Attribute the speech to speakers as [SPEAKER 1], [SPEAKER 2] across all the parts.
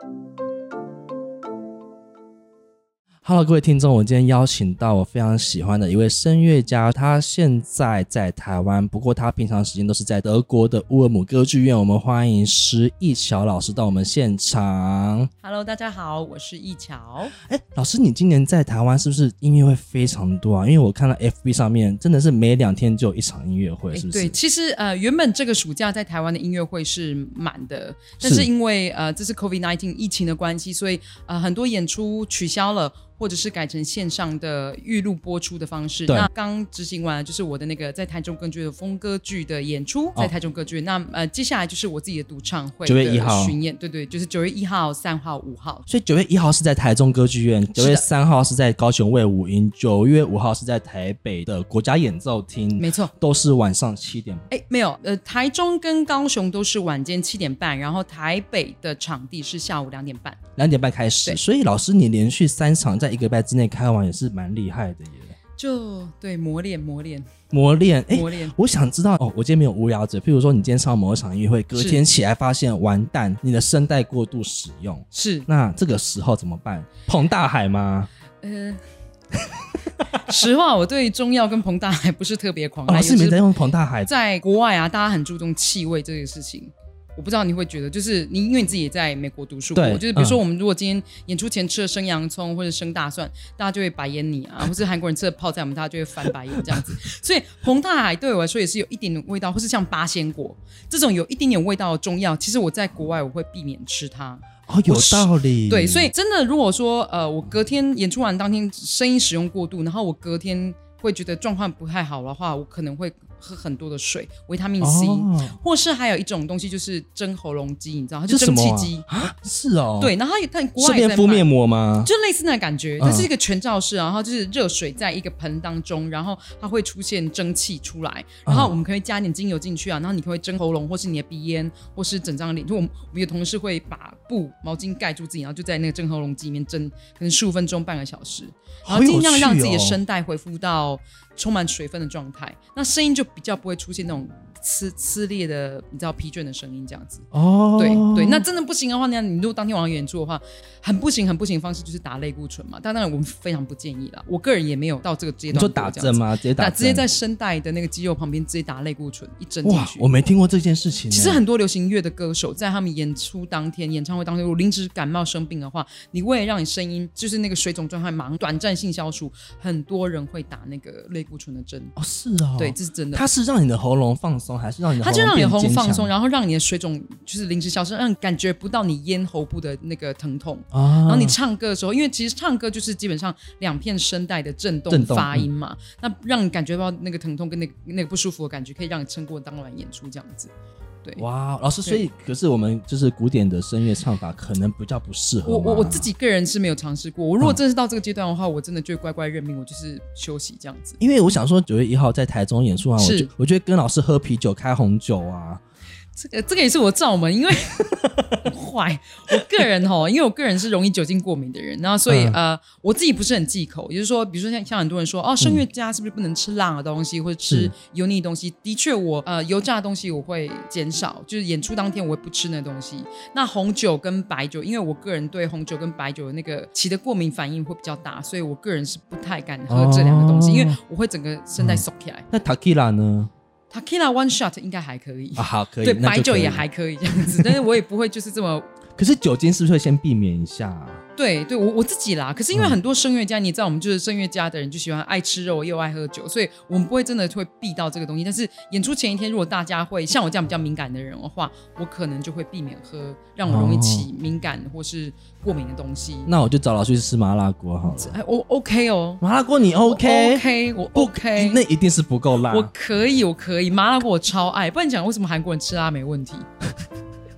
[SPEAKER 1] Thank you. Hello，各位听众，我今天邀请到我非常喜欢的一位声乐家，他现在在台湾，不过他平常时间都是在德国的乌尔姆歌剧院。我们欢迎施艺乔老师到我们现场。
[SPEAKER 2] Hello，大家好，我是一乔。
[SPEAKER 1] 哎，老师，你今年在台湾是不是音乐会非常多啊？因为我看到 FB 上面真的是每两天就有一场音乐会，是不是？
[SPEAKER 2] 对，其实呃，原本这个暑假在台湾的音乐会是满的，但是因为呃这是 COVID-19 疫情的关系，所以呃很多演出取消了。或者是改成线上的预录播出的方式。
[SPEAKER 1] 对
[SPEAKER 2] 那刚执行完了就是我的那个在台中歌剧的风歌剧的演出，在台中歌剧院。那呃接下来就是我自己的独唱会
[SPEAKER 1] 九月一号
[SPEAKER 2] 巡演，对对，就是九月一号、三号、五号。
[SPEAKER 1] 所以九月一号是在台中歌剧院，九月三号是在高雄卫武营，九月五号是在台北的国家演奏厅，
[SPEAKER 2] 没错。
[SPEAKER 1] 都是晚上七点。
[SPEAKER 2] 哎，没有，呃，台中跟高雄都是晚间七点半，然后台北的场地是下午两点半。
[SPEAKER 1] 两点半开始，所以老师你连续三场在一个礼拜之内开完也是蛮厉害的耶。
[SPEAKER 2] 就对磨练磨练
[SPEAKER 1] 磨练，哎，
[SPEAKER 2] 磨练，
[SPEAKER 1] 我想知道哦，我今天没有无聊者，譬如说你今天上某一场音乐会，隔
[SPEAKER 2] 是
[SPEAKER 1] 天起来发现完蛋，你的声带过度使用，
[SPEAKER 2] 是
[SPEAKER 1] 那这个时候怎么办？彭大海吗？
[SPEAKER 2] 呃，实话，我对中药跟彭大海不是特别狂
[SPEAKER 1] 哦，
[SPEAKER 2] 爱，
[SPEAKER 1] 老师
[SPEAKER 2] 尤其是
[SPEAKER 1] 你没在用彭大海，
[SPEAKER 2] 在国外啊，大家很注重气味这个事情。我不知道你会觉得，就是你因为你自己也在美国读书就是比如说
[SPEAKER 1] 嗯
[SPEAKER 2] 我们如果今天演出前吃了生洋葱或者生大蒜，大家就会白眼你啊，或是韩国人吃了泡菜，我们大家就会翻白眼这样子。所以红大海对我来说也是有一点点味道，或是像八仙果这种有一点点味道的中药，其实我在国外我会避免吃它。
[SPEAKER 1] 哦，有道理，
[SPEAKER 2] 对，所以真的，如果说呃，我隔天演出完当天声音使用过度，然后我隔天会觉得状况不太好的话，我可能会喝很多的水，维他命 C，、
[SPEAKER 1] 哦，
[SPEAKER 2] 或是还有一种东西就是蒸喉咙机，你知道，它就蒸汽机。
[SPEAKER 1] 是哦，，
[SPEAKER 2] 对，然后它也它国
[SPEAKER 1] 顺
[SPEAKER 2] 外也在
[SPEAKER 1] 敷面膜吗？
[SPEAKER 2] 就类似那个感觉，
[SPEAKER 1] 嗯。
[SPEAKER 2] 它是一个全罩式啊，然后就是热水在一个盆当中，然后它会出现蒸汽出来，然后我们可以加点精油进去啊，然后你可以蒸喉咙，或是你的鼻咽，或是整张脸。就我们我们有同事会把布毛巾盖住自己，然后就在那个蒸喉咙机里面蒸，可能十五分钟半个小时，然后尽量让自己的声带恢复到充满水分的状态，那声音就比较不会出现那种呲呲裂的，你知道疲倦的声音这样子。
[SPEAKER 1] 哦，
[SPEAKER 2] 对对，那真的不行的话，那你如果当天晚上演出的话，很不行很不行的方式就是打类固醇嘛。但当然我们非常不建议啦，我个人也没有到这个阶段。
[SPEAKER 1] 你说打针？吗？直接打
[SPEAKER 2] 直接在声带的那个肌肉旁边直接打类固醇一针进
[SPEAKER 1] 哇，
[SPEAKER 2] 去。
[SPEAKER 1] 我没听过这件事情呢。
[SPEAKER 2] 其实很多流行乐的歌手在他们演出当天、演唱会当天，如果临时感冒生病的话，你为了让你声音就是那个水肿状态马上短暂性消除，很多人会打那个类固醇的针。
[SPEAKER 1] 哦，是哦，
[SPEAKER 2] 对，这是真的。
[SPEAKER 1] 它是让你的喉咙放松，还是让你的
[SPEAKER 2] 它就让你喉咙放松，然后让你的水肿就是临时消失，让你感觉不到你咽喉部的那个疼痛。
[SPEAKER 1] 啊，
[SPEAKER 2] 然后你唱歌的时候，因为其实唱歌就是基本上两片声带的震动
[SPEAKER 1] 震动
[SPEAKER 2] 发音嘛，那让你感觉到那个疼痛跟那个那个不舒服的感觉，可以让你撑过当晚演出这样子。对，
[SPEAKER 1] 哇，老师，所以可是我们就是古典的声乐唱法，可能比较不适合
[SPEAKER 2] 我我我自己个人是没有尝试过，我如果真是到这个阶段的话，我真的就会乖乖认命，我就是休息这样子。
[SPEAKER 1] 因为我想说九月一号在台中演出完，我
[SPEAKER 2] 是
[SPEAKER 1] 就我觉得跟老师喝啤酒、开红酒啊，
[SPEAKER 2] 这个这个也是我罩门，因为很坏。我个人吼，因为我个人是容易酒精过敏的人，然后所以、
[SPEAKER 1] 嗯
[SPEAKER 2] 呃，我自己不是很忌口，也就是说，比如说像像很多人说哦，声乐家是不是不能吃辣的东西或者吃油腻的东西？的确我，呃油炸的东西我会减少，就是演出当天我会不吃那东西。那红酒跟白酒，因为我个人对红酒跟白酒的那个起的过敏反应会比较大，所以我个人是不太敢喝这两个东西，
[SPEAKER 1] 哦
[SPEAKER 2] 因为我会整个声带缩起来。
[SPEAKER 1] 那 Tequila 呢？
[SPEAKER 2] Tequila one shot 应该还可以。
[SPEAKER 1] 啊，好，可以，
[SPEAKER 2] 对，白酒也还可以这样子，但是我也不会就是这么
[SPEAKER 1] 可是酒精是不是会先避免一下啊？
[SPEAKER 2] 对对，我我自己啦。可是因为
[SPEAKER 1] 嗯
[SPEAKER 2] 很多声乐家，你知道，我们就是声乐家的人，就喜欢爱吃肉又爱喝酒，所以我们不会真的会避到这个东西。但是演出前一天，如果大家会像我这样比较敏感的人的话，我可能就会避免喝让我容易起敏感或是过敏的东西。
[SPEAKER 1] 那我就找老师去吃麻辣锅好了。
[SPEAKER 2] 哎，我 OK 哦
[SPEAKER 1] 麻辣锅你
[SPEAKER 2] OK？OK，我
[SPEAKER 1] 不
[SPEAKER 2] OK，
[SPEAKER 1] 那一定是不够辣。
[SPEAKER 2] 我可以，我可以，麻辣锅我超爱。不然讲为什么韩国人吃辣没问题？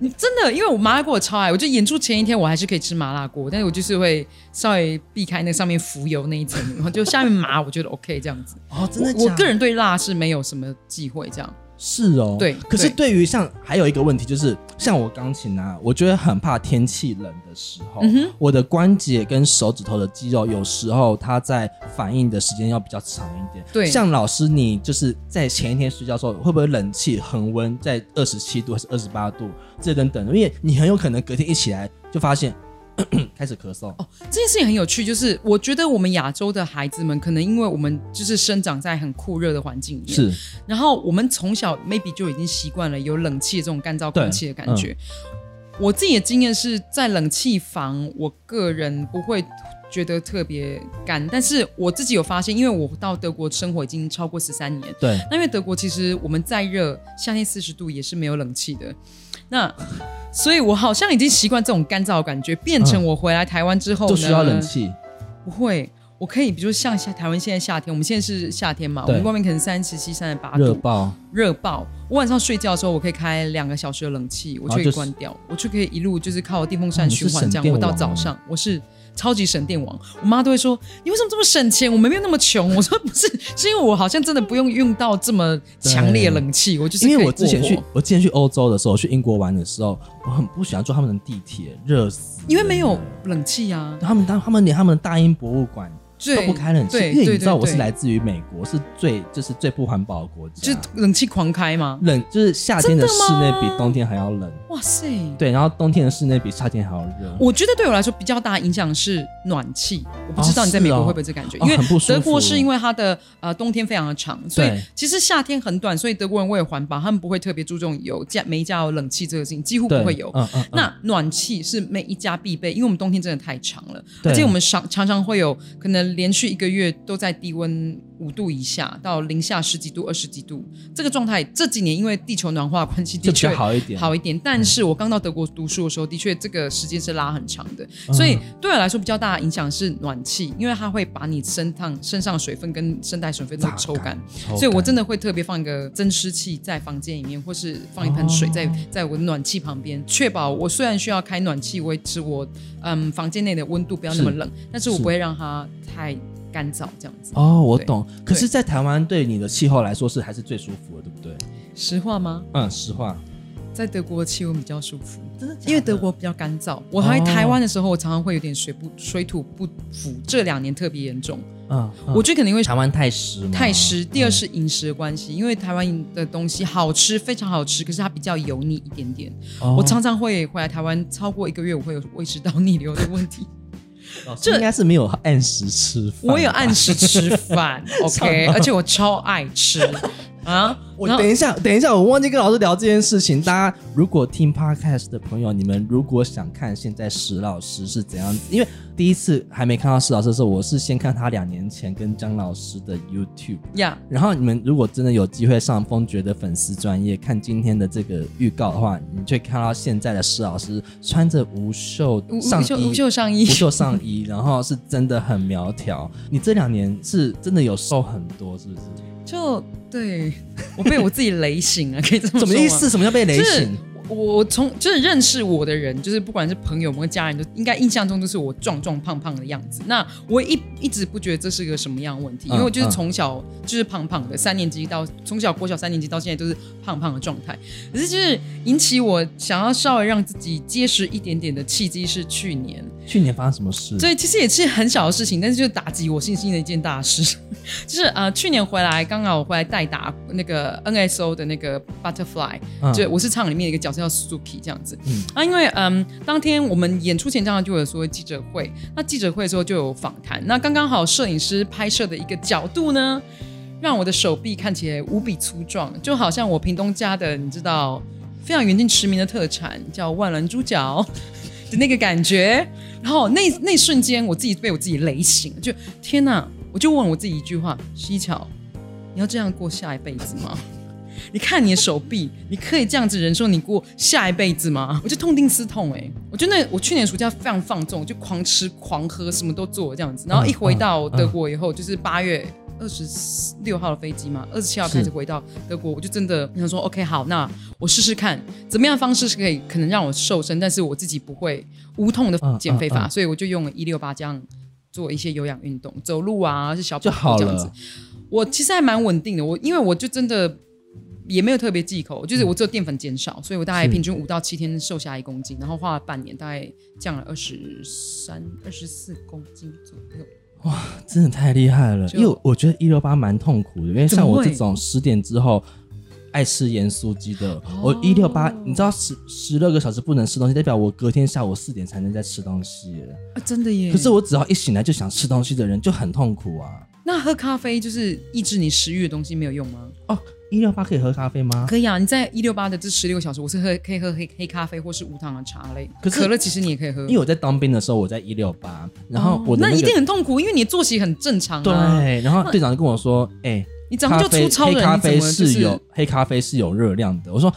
[SPEAKER 2] 你真的，因为我麻辣锅我超爱，我就演出前一天我还是可以吃麻辣锅，但是我就是会稍微避开那上面浮油那一层，然后就下面麻，我觉得 OK 这样子。
[SPEAKER 1] 哦，真的
[SPEAKER 2] 我个人对辣是没有什么忌讳，这样
[SPEAKER 1] 是哦，
[SPEAKER 2] 对
[SPEAKER 1] 可是
[SPEAKER 2] 对
[SPEAKER 1] 对于像还有一个问题就是，像我钢琴啊，我觉得很怕天气冷的时候，
[SPEAKER 2] 嗯
[SPEAKER 1] 我的关节跟手指头的肌肉有时候它在反应的时间要比较长一点。
[SPEAKER 2] 对
[SPEAKER 1] 像老师你就是在前一天睡觉的时候，会不会冷气恒温在二十七度还是二十八度这等等？因为你很有可能隔天一起来就发现 开始咳嗽。
[SPEAKER 2] 哦，这件事情很有趣，就是我觉得我们亚洲的孩子们，可能因为我们就是生长在很酷热的环境里面，
[SPEAKER 1] 是，
[SPEAKER 2] 然后我们从小 maybe 就已经习惯了有冷气的这种干燥空气的感觉。我自己的经验是在冷气房，我个人不会觉得特别干，但是我自己有发现，因为我到德国生活已经超过十三年，
[SPEAKER 1] 对，
[SPEAKER 2] 那因为德国其实我们再热，夏天四十度也是没有冷气的，那所以我好像已经习惯这种干燥的感觉，变成我回来台湾之后
[SPEAKER 1] 就需要冷气，
[SPEAKER 2] 不会。我可以，比如像像台湾现在夏天，我们现在是夏天嘛，我们外面可能三十七、三十八度，
[SPEAKER 1] 热爆，
[SPEAKER 2] 热爆。我晚上睡觉的时候，我可以开两个小时的冷气，我就可以关掉，我就可以一路就是靠电风扇循环这样。我到早上，我是超级省电王。我妈都会说：“你为什么这么省钱？我们没有那么穷。”我说：“不是，是因为我好像真的不用用到这么强烈冷气。”我就是
[SPEAKER 1] 因为我之前去，我之前去欧洲的时候，去英国玩的时候，我很不喜欢坐他们的地铁，热死，
[SPEAKER 2] 因为没有冷气啊。
[SPEAKER 1] 他们当他们连他们的大英博物馆。都不开冷气，因为你知道我是来自于美国，是最就是最不环保的国家，
[SPEAKER 2] 就冷气狂开吗？
[SPEAKER 1] 冷就是夏天的室内比冬天还要冷。哇塞！对，然后冬天的室内比夏天还要热。
[SPEAKER 2] 我觉得对我来说比较大的影响是暖气，我不知道你在美国会不会这感觉，因为德国是因为它的呃冬天非常的长，所以其实夏天很短，所以德国人为了环保，他们不会特别注重有家每一家有冷气这个事情，几乎不会有。那暖气是每一家必备，因为我们冬天真的太长了，而且我们常常常会有可能连续一个月都在低温。五度以下到零下十几度、二十几度，这个状态这几年因为地球暖化关系的确
[SPEAKER 1] 好一点，
[SPEAKER 2] 好一点。但是我刚到德国读书的时候，的确这个时间是拉很长的，所以对我来说比较大的影响是暖气，因为它会把你身烫身上水分跟声带水分都抽干，所以我真的会特别放一个增湿器在房间里面，或是放一盆水在在我的暖气旁边，确保我虽然需要开暖气维持我嗯房间内的温度不要那么冷，但是我不会让它太。干燥这样子
[SPEAKER 1] 哦，我懂。可是，在台湾对你的气候来说是还是最舒服的，对不对？
[SPEAKER 2] 实话吗？
[SPEAKER 1] 嗯，实话。
[SPEAKER 2] 在德国的气温比较舒服，真的，因为德国比较干燥。我还台湾的时候，我常常会有点水不水土不服，这两年特别严重。嗯，我觉得可能因为
[SPEAKER 1] 台湾太湿，
[SPEAKER 2] 太湿。第二是饮食的关系，因为台湾的东西好吃，非常好吃，可是它比较油腻一点点。我常常会回来台湾超过一个月，我会有胃食道逆流的问题。
[SPEAKER 1] 这应该是没有按时吃饭。
[SPEAKER 2] 我有按时吃饭，OK，而且我超爱吃。啊！
[SPEAKER 1] 我等一下，等一下，我忘记跟老师聊这件事情。大家如果听 podcast 的朋友，你们如果想看现在石老师是怎样子，因为第一次还没看到石老师的时候，我是先看他两年前跟张老师的 YouTube
[SPEAKER 2] 呀。
[SPEAKER 1] 然后你们如果真的有机会上风爵的粉丝专业看今天的这个预告的话，你就会看到现在的石老师穿着无袖上衣，
[SPEAKER 2] 无袖上衣，
[SPEAKER 1] 无袖上衣，然后是真的很苗条。你这两年是真的有瘦很多，是不是？
[SPEAKER 2] 就对 我被我自己雷醒了，可以这么说
[SPEAKER 1] 什么意思？什么叫被雷醒？
[SPEAKER 2] 我从就是认识我的人，就是不管是朋友们、家人，都应该印象中都是我壮壮胖胖的样子。那我一一直不觉得这是个什么样的问题，因为我就是从小就是胖胖的，三年级到从小国小三年级到现在都是胖胖的状态。可是就是引起我想要稍微让自己结实一点点的契机是去年。
[SPEAKER 1] 去年发生什么事？
[SPEAKER 2] 所以其实也是很小的事情，但是就打击我信心的一件大事，就是呃去年回来刚好我回来代打那个 NSO 的那个 Butterfly，就我是唱里面的一个角色。叫 Suki 这样子，嗯，啊，因为嗯，当天我们演出前这样就有说记者会，那记者会的时候就有访谈，那刚刚好摄影师拍摄的一个角度呢，让我的手臂看起来无比粗壮，就好像我屏东家的你知道非常远近驰名的特产叫万峦猪脚的那个感觉，然后那那瞬间我自己被我自己雷醒，就天哪，我就问我自己一句话：西巧，你要这样过下一辈子吗？你看你的手臂，你可以这样子忍受你过下一辈子吗？我就痛定思痛，哎，我觉得我去年暑假非常放纵，就狂吃狂喝，什么都做这样子。然后一回到德国以后，就是八月二十六号的飞机嘛，二十七号开始回到德国，我就真的想说，OK，好，那我试试看怎么样方式是可以可能让我瘦身，但是我自己不会无痛的减肥法，所以我就用了一六八这样做一些有氧运动，走路啊，是小跑这样子。我其实还蛮稳定的，我因为我就真的。也没有特别忌口，就是我只有淀粉减少，所以我大概平均五到七天瘦下一公斤，然后花了半年，大概降了二十三、二十四公斤左右。
[SPEAKER 1] 哇，真的太厉害了！因为我觉得一六八蛮痛苦的，因为像我这种十点之后，爱吃盐酥鸡的。我一六八，你知道十十六个小时不能吃东西，代表我隔天下午四点才能再吃东西。
[SPEAKER 2] 啊，真的耶。
[SPEAKER 1] 可是我只要一醒来就想吃东西的人就很痛苦啊。
[SPEAKER 2] 那喝咖啡就是抑制你食欲的东西没有用吗？
[SPEAKER 1] 哦，一六八可以喝咖啡吗？
[SPEAKER 2] 可以啊，你在一六八的这十六个小时，我是喝可以喝黑黑咖啡或是无糖的茶类。
[SPEAKER 1] 可是
[SPEAKER 2] 可乐其实你也可以喝，
[SPEAKER 1] 因为我在当兵的时候，我在一六八，然后我
[SPEAKER 2] 那一定很痛苦，因为你的作息很正常啊。
[SPEAKER 1] 对，然后队长就跟我说：“哎、
[SPEAKER 2] 你早上就出超人，
[SPEAKER 1] 黑咖啡
[SPEAKER 2] 是
[SPEAKER 1] 有黑咖啡是有热量的。”我说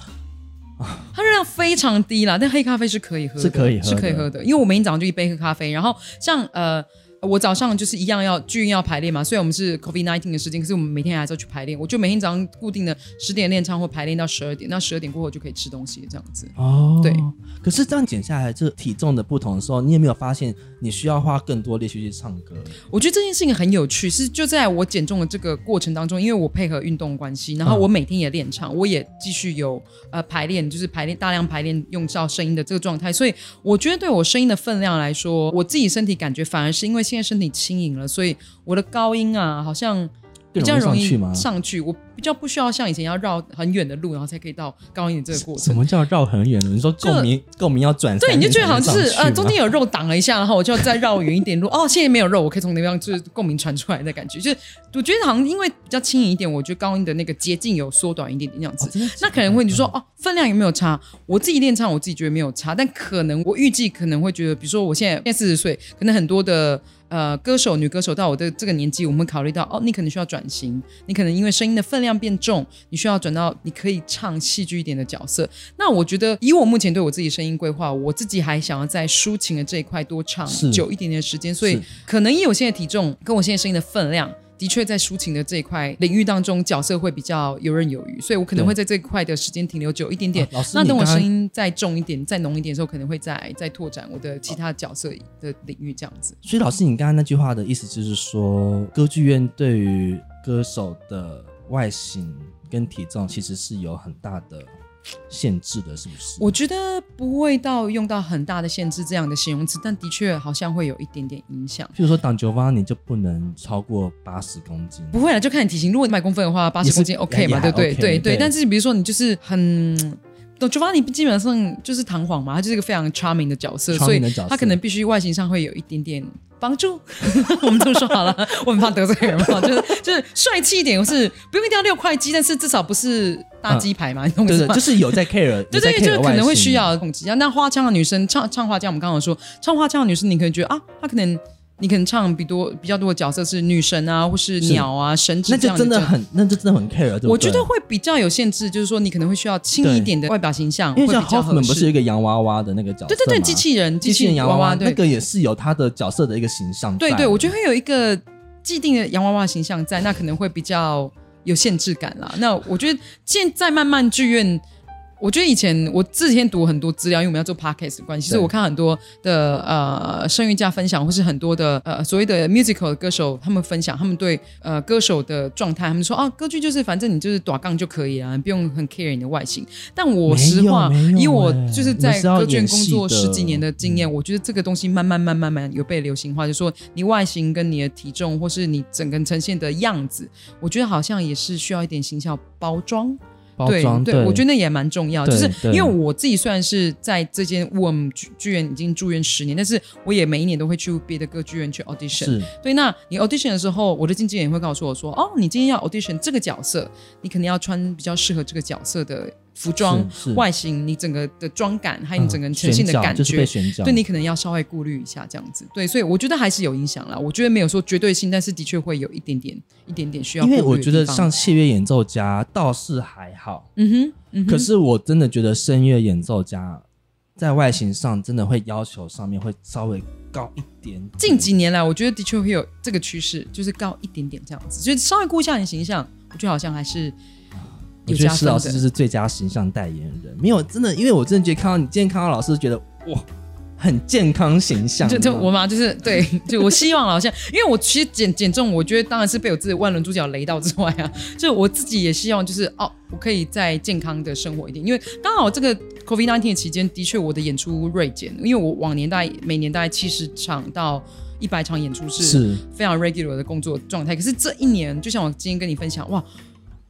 [SPEAKER 2] 它热量非常低啦，但黑咖啡是可以喝的，
[SPEAKER 1] 是可以喝的
[SPEAKER 2] 是可以喝的。因为我每天早上就一杯喝咖啡，然后像呃。我早上就是一样要剧院要排练嘛，虽然我们是 COVID nineteen 的时间，可是我们每天还是要去排练。我就每天早上固定的十点练唱或排练到十二点，那十二点过后就可以吃东西这样子。
[SPEAKER 1] 哦，
[SPEAKER 2] 对。
[SPEAKER 1] 可是这样减下来，这体重的不同的时候，你有没有发现你需要花更多力气去唱歌？
[SPEAKER 2] 我觉得这件事情很有趣，是就在我减重的这个过程当中，因为我配合运动关系，然后我每天也练唱，我也继续有呃排练，就是排练大量排练用到声音的这个状态，所以我觉得对我声音的分量来说，我自己身体感觉反而是因为现在身体轻盈了，所以我的高音啊好像比较容易
[SPEAKER 1] 上去
[SPEAKER 2] 我比较不需要像以前要绕很远的路，然后才可以到高音的这个过程
[SPEAKER 1] 什。么叫绕很远的？你说共鸣共鸣要转
[SPEAKER 2] 对，你就觉得好像就是呃，中间有肉挡了一下，然后我就要再绕远一点路。哦，现在没有肉，我可以从那地方就是共鸣传出来的感觉。就是我觉得好像因为比较轻盈一点，我觉得高音的那个捷径有缩短一点点这样子。那可能会你说哦，分量有没有差？我自己练唱，我自己觉得没有差，但可能我预计可能会觉得，比如说我现在现在四十岁，可能很多的。呃，歌手、女歌手到我的这个年纪，我们考虑到哦，你可能需要转型，你可能因为声音的分量变重，你需要转到你可以唱戏剧一点的角色。那我觉得，以我目前对我自己声音规划，我自己还想要在抒情的这一块多唱久一点点的时间，所以可能以我现在体重跟我现在声音的分量。的确，在抒情的这一块领域当中，角色会比较游刃有余，所以我可能会在这一块的时间停留久一点点。那等我声音再重一点、再浓一点的时候，可能会再再拓展我的其他角色的领域，这样子。
[SPEAKER 1] 所以老师，你刚刚那句话的意思就是说，歌剧院对于歌手的外形跟体重其实是有很大的限制的，是不是？
[SPEAKER 2] 我觉得不会到用到很大的限制这样的形容词，但的确好像会有一点点影响。
[SPEAKER 1] 譬如说挡酒吧，你就不能超过八十公斤。
[SPEAKER 2] 不会啊，就看你体型。如果你百公分的话，八十公斤 OK 嘛，对不对？对
[SPEAKER 1] 对
[SPEAKER 2] 但是比如说你就是很。懂 Giovanni 基本上就是弹簧嘛，他就是一个非常 charming 的角色所以他可能必须外形上会有一点点帮助。我们这么说好了，我很怕得罪人嘛，就是就是帅气一点，或是不用一定要六块肌，但是至少不是大鸡排嘛，你懂我意
[SPEAKER 1] 对对，
[SPEAKER 2] 思吗？
[SPEAKER 1] 就是有在 care，
[SPEAKER 2] 对对，就是可能会需要控制。那花腔的女生唱唱花腔，我们刚刚有说唱花腔的女生，你可能觉得啊，她可能你可能唱比多比较多的角色是女神啊，或是
[SPEAKER 1] 是
[SPEAKER 2] 鸟啊、神
[SPEAKER 1] 那就
[SPEAKER 2] 职这样角色
[SPEAKER 1] 真的很，那就真的很 care，对不对？
[SPEAKER 2] 我觉得会比较有限制，就是说你可能会需要轻一点的外表形象，
[SPEAKER 1] 因为像 Hoffman。不是有一个洋娃娃的那个角色
[SPEAKER 2] 对对对，机器人、
[SPEAKER 1] 机器人洋娃娃，
[SPEAKER 2] 对
[SPEAKER 1] 那个也是有他的角色的一个形象。
[SPEAKER 2] 对对，我觉得会有一个既定的洋娃娃形象在，那可能会比较有限制感啦。那我觉得现在慢慢剧院。我觉得以前我之前读很多资料，因为我们要做 podcast 的关系，
[SPEAKER 1] 对
[SPEAKER 2] 所以我看很多的呃声乐家分享，或是很多的呃所谓的 musical 的歌手，他们分享他们对呃歌手的状态，他们说啊，歌剧就是反正你就是短杠就可以了，你不用很 care 你的外形。但我实话以我
[SPEAKER 1] 欸
[SPEAKER 2] 就是在歌剧院工作十几年的经验，
[SPEAKER 1] 嗯
[SPEAKER 2] 我觉得这个东西慢慢、慢慢、慢慢有被流行化，就是说你外形跟你的体重，或是你整个呈现的样子，我觉得好像也是需要一点形象包装。
[SPEAKER 1] 包装
[SPEAKER 2] 对我觉得那也蛮重要。就是因为我自己虽然是在这间 WOM 剧剧院已经住院十年，但是我也每一年都会去别的歌剧院去 audition。
[SPEAKER 1] 是
[SPEAKER 2] 对，那你 audition 的时候，我的经纪人也会告诉我说，哦，你今天要 audition 这个角色，你肯定要穿比较适合这个角色的服装、外形，你整个的妆感，还有你
[SPEAKER 1] 嗯
[SPEAKER 2] 整个呈现的感觉。对你可能要稍微顾虑一下，这样子。对，所以我觉得还是有影响啦。我觉得没有说绝对性，但是的确会有一点点、一点点需要
[SPEAKER 1] 因为我觉得像器乐演奏家倒是还好，
[SPEAKER 2] 嗯哼，嗯哼
[SPEAKER 1] 可是我真的觉得声乐演奏家在外形上真的会要求上面会稍微高一点点。
[SPEAKER 2] 近几年来，我觉得的确会有这个趋势，就是高一点点这样子，就是稍微顾一下你的形象，我觉得好像还是
[SPEAKER 1] 我觉得。施老师就是最佳形象代言人，没有真的，因为我真的觉得看到你今天看到老师，觉得哇，很健康形象。
[SPEAKER 2] 就就我嘛，就是对，就我希望好像，因为我其实减减重，我觉得当然是被我自己万轮猪脚雷到之外啊，就我自己也希望就是哦，我可以再健康的生活一点，因为刚好这个 COVID nineteen 的期间，的确我的演出锐减，因为我往年大概每年大概七十场到一百场演出是
[SPEAKER 1] 是
[SPEAKER 2] 非常 regular 的工作状态，可是这一年，就像我今天跟你分享，哇。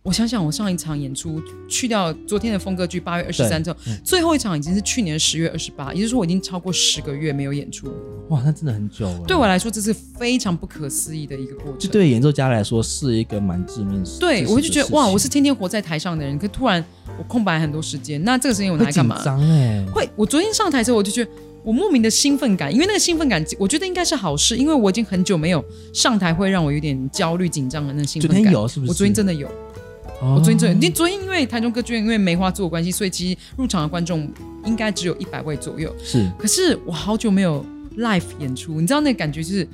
[SPEAKER 2] 我想想，我上一场演出去掉昨天的风歌剧八月二十三之后，最后一场已经是去年十月二十八，也就是说我已经超过十个月没有演出。
[SPEAKER 1] 哇，那真的很久了。
[SPEAKER 2] 对我来说，这是非常不可思议的一个过程。
[SPEAKER 1] 这对演奏家来说，是一个蛮致命。
[SPEAKER 2] 对，我就觉得哇，我是天天活在台上的人，可突然我空白很多时间，那这个时间我拿来干嘛？
[SPEAKER 1] 紧张哎，
[SPEAKER 2] 会。我昨天上台之后，我就觉得我莫名的兴奋感，因为那个兴奋感，我觉得应该是好事，因为我已经很久没有上台会让我有点焦虑紧张的那兴奋感。
[SPEAKER 1] 昨天有是不是？
[SPEAKER 2] 我昨天真的有。我昨天昨天，你昨天因为台中歌剧院因为梅花座关系，所以其实入场的观众应该只有一百位左右。
[SPEAKER 1] 是，
[SPEAKER 2] 可是我好久没有 live 演出，你知道那感觉就是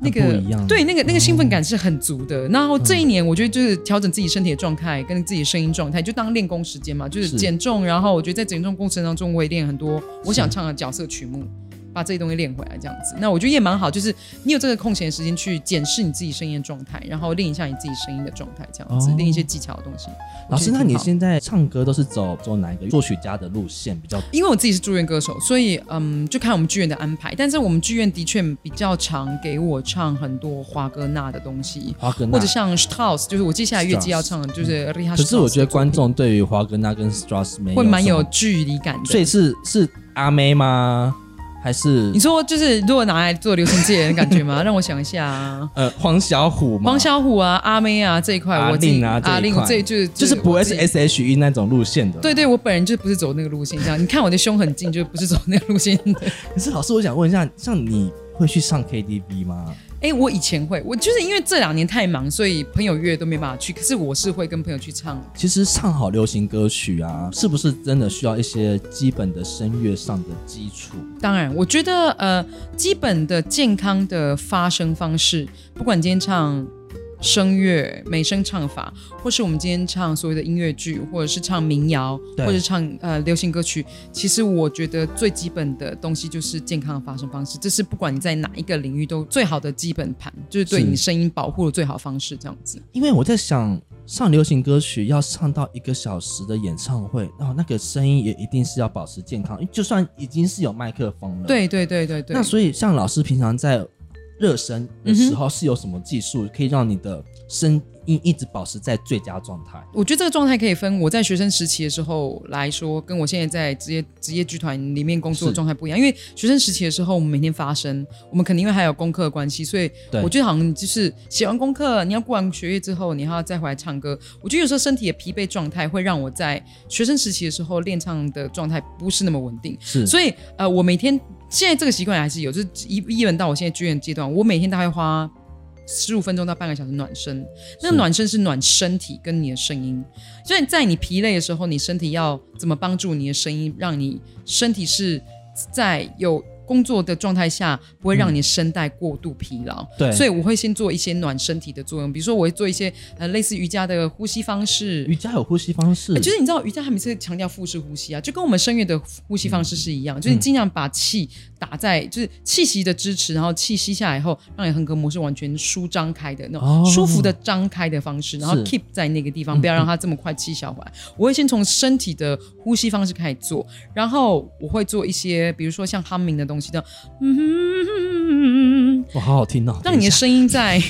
[SPEAKER 2] 那个对，那个那个兴奋感是很足的。然后这一年，我觉得就是调整自己身体的状态，跟自己的声音状态，就当练功时间嘛，就是减重。然后我觉得在减重过程当中，我也练很多我想唱的角色曲目。把这些东西练回来，这样子，那我觉得也蛮好。就是你有这个空闲时间去检视你自己声音的状态，然后练一下你自己声音的状态，这样子练一些技巧的东西。
[SPEAKER 1] 老师，那你现在唱歌都是走走哪一个作曲家的路线比较？
[SPEAKER 2] 因为我自己是住院歌手，所以嗯，就看我们剧院的安排。但是我们剧院的确比较常给我唱很多华格纳的东西，
[SPEAKER 1] 华格纳
[SPEAKER 2] 或者像 Strauss，就是我接下来月季要唱的就是。
[SPEAKER 1] 可是我觉得观众对于华格纳跟 Strauss
[SPEAKER 2] 会蛮有距离感的。
[SPEAKER 1] 所以是是阿妹吗？还是
[SPEAKER 2] 你说就是如果拿来做流行界的感觉吗？让我想一下啊。
[SPEAKER 1] 呃，黄小虎，
[SPEAKER 2] 黄小虎啊，阿妹啊这一块，
[SPEAKER 1] 阿令啊，阿令
[SPEAKER 2] 这就是
[SPEAKER 1] 就是不会是 S H E 那种路线的。
[SPEAKER 2] 对对，我本人就不是走那个路线，这样你看我的胸很近，就不是走那个路线。
[SPEAKER 1] 可是老师，我想问一下，像你会去上 K T V 吗？
[SPEAKER 2] 哎，我以前会，我就是因为这两年太忙，所以朋友约都没办法去。可是我是会跟朋友去唱。
[SPEAKER 1] 其实唱好流行歌曲啊，是不是真的需要一些基本的声乐上的基础？
[SPEAKER 2] 当然，我觉得呃，基本的健康的发声方式，不管今天唱。声乐、美声唱法，或是我们今天唱所谓的音乐剧，或者是唱民谣，或者唱呃流行歌曲，其实我觉得最基本的东西就是健康的发声方式，这是不管你在哪一个领域都最好的基本盘，就是对你声音保护的最好方式，这样子。
[SPEAKER 1] 因为我在想，唱流行歌曲要唱到一个小时的演唱会，然后那个声音也一定是要保持健康，就算已经是有麦克风了。
[SPEAKER 2] 对对对对对。
[SPEAKER 1] 那所以像老师平常在。热身的时候是有什么技术可以让你的声音一直保持在最佳状态？
[SPEAKER 2] 我觉得这个状态可以分我在学生时期的时候来说，跟我现在在职业职业剧团里面工作的状态不一样。因为学生时期的时候，我们每天发声，我们肯定因为还有功课的关系，所以我觉得好像就是写完功课，你要过完学业之后，你还要再回来唱歌。我觉得有时候身体的疲惫状态会让我在学生时期的时候练唱的状态不是那么稳定。
[SPEAKER 1] 是，
[SPEAKER 2] 所以呃，我每天。现在这个习惯还是有，就是一一轮到我现在剧院阶段，我每天大概花十五分钟到半个小时暖身。那暖身是暖身体跟你的声音，所以在你疲累的时候，你身体要怎么帮助你的声音，让你身体是在有。工作的状态下不会让你声带过度疲劳，
[SPEAKER 1] 对，
[SPEAKER 2] 所以我会先做一些暖身体的作用，比如说我会做一些呃类似瑜伽的呼吸方式。
[SPEAKER 1] 瑜伽有呼吸方式，
[SPEAKER 2] 就是你知道瑜伽他每次强调腹式呼吸啊，就跟我们声乐的呼吸方式是一样，就是你尽量把气打在就是气息的支持，然后气息下来以后，让你横膈膜是完全舒张开的那种舒服的张开的方式，然后 keep 在那个地方，不要让它这么快气消回来。我会先从身体的呼吸方式开始做，然后我会做一些比如说像 humming 的东西的，嗯。
[SPEAKER 1] 嗯，哇，好好听哦！
[SPEAKER 2] 让你的声音在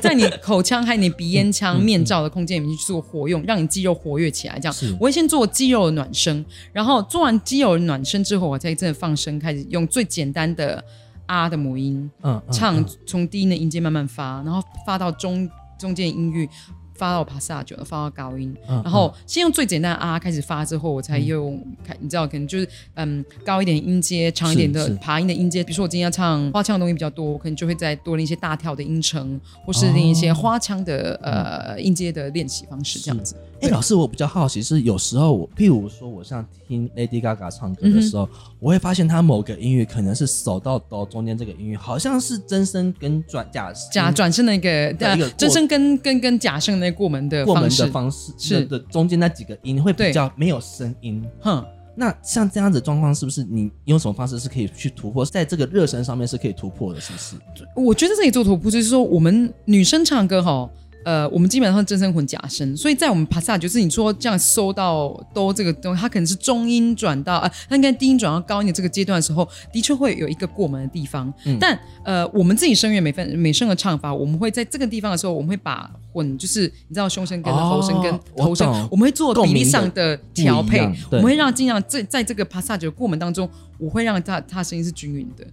[SPEAKER 2] 在你口腔还有你鼻咽腔面罩的空间里面去做活用，让你肌肉活跃起来。这样，我会先做肌肉的暖身，然后做完肌肉的暖身之后，我再真的放声，开始用最简单的啊的母音，嗯，唱从低音的音阶慢慢发，然后发到中中间音域。发到帕萨九，发到高音，然后先用最简单的啊开始发，之后我才用开，你知道，可能就是嗯高一点音阶，长一点的爬音的音阶。比如说我今天要唱花腔的东西比较多，我可能就会再多练一些大跳的音程，或是练一些花腔的呃音阶的练习方式，这样子。
[SPEAKER 1] 哎，老师，我比较好奇是，有时候我，譬如说，我像听 Lady Gaga 唱歌的时候，我会发现她某个音域可能是手到哆中间这个音域，好像是真声跟转假
[SPEAKER 2] 假转身的一个真声跟跟跟假声那过门的
[SPEAKER 1] 过门的方式是的，中间那几个音会比较没有声音。哼，那像这样子状况，是不是你用什么方式是可以去突破，在这个热身上面是可以突破的？是不是？
[SPEAKER 2] 我觉得这里做突破就是说，我们女生唱歌哈。呃，我们基本上真声混假声，所以在我们 passage 就是你说这样收到哆这个东西，它可能是中音转到啊，它应该低音转到高音的这个阶段的时候，的确会有一个过门的地方。但呃，我们自己声乐每分每声的唱法，我们会在这个地方的时候，我们会把混就是你知道胸声跟喉声跟头声，
[SPEAKER 1] 懂
[SPEAKER 2] 我们会做比例上的调配我们会让尽量在在这个 passage 的过门当中，我会让它它声音是均匀的。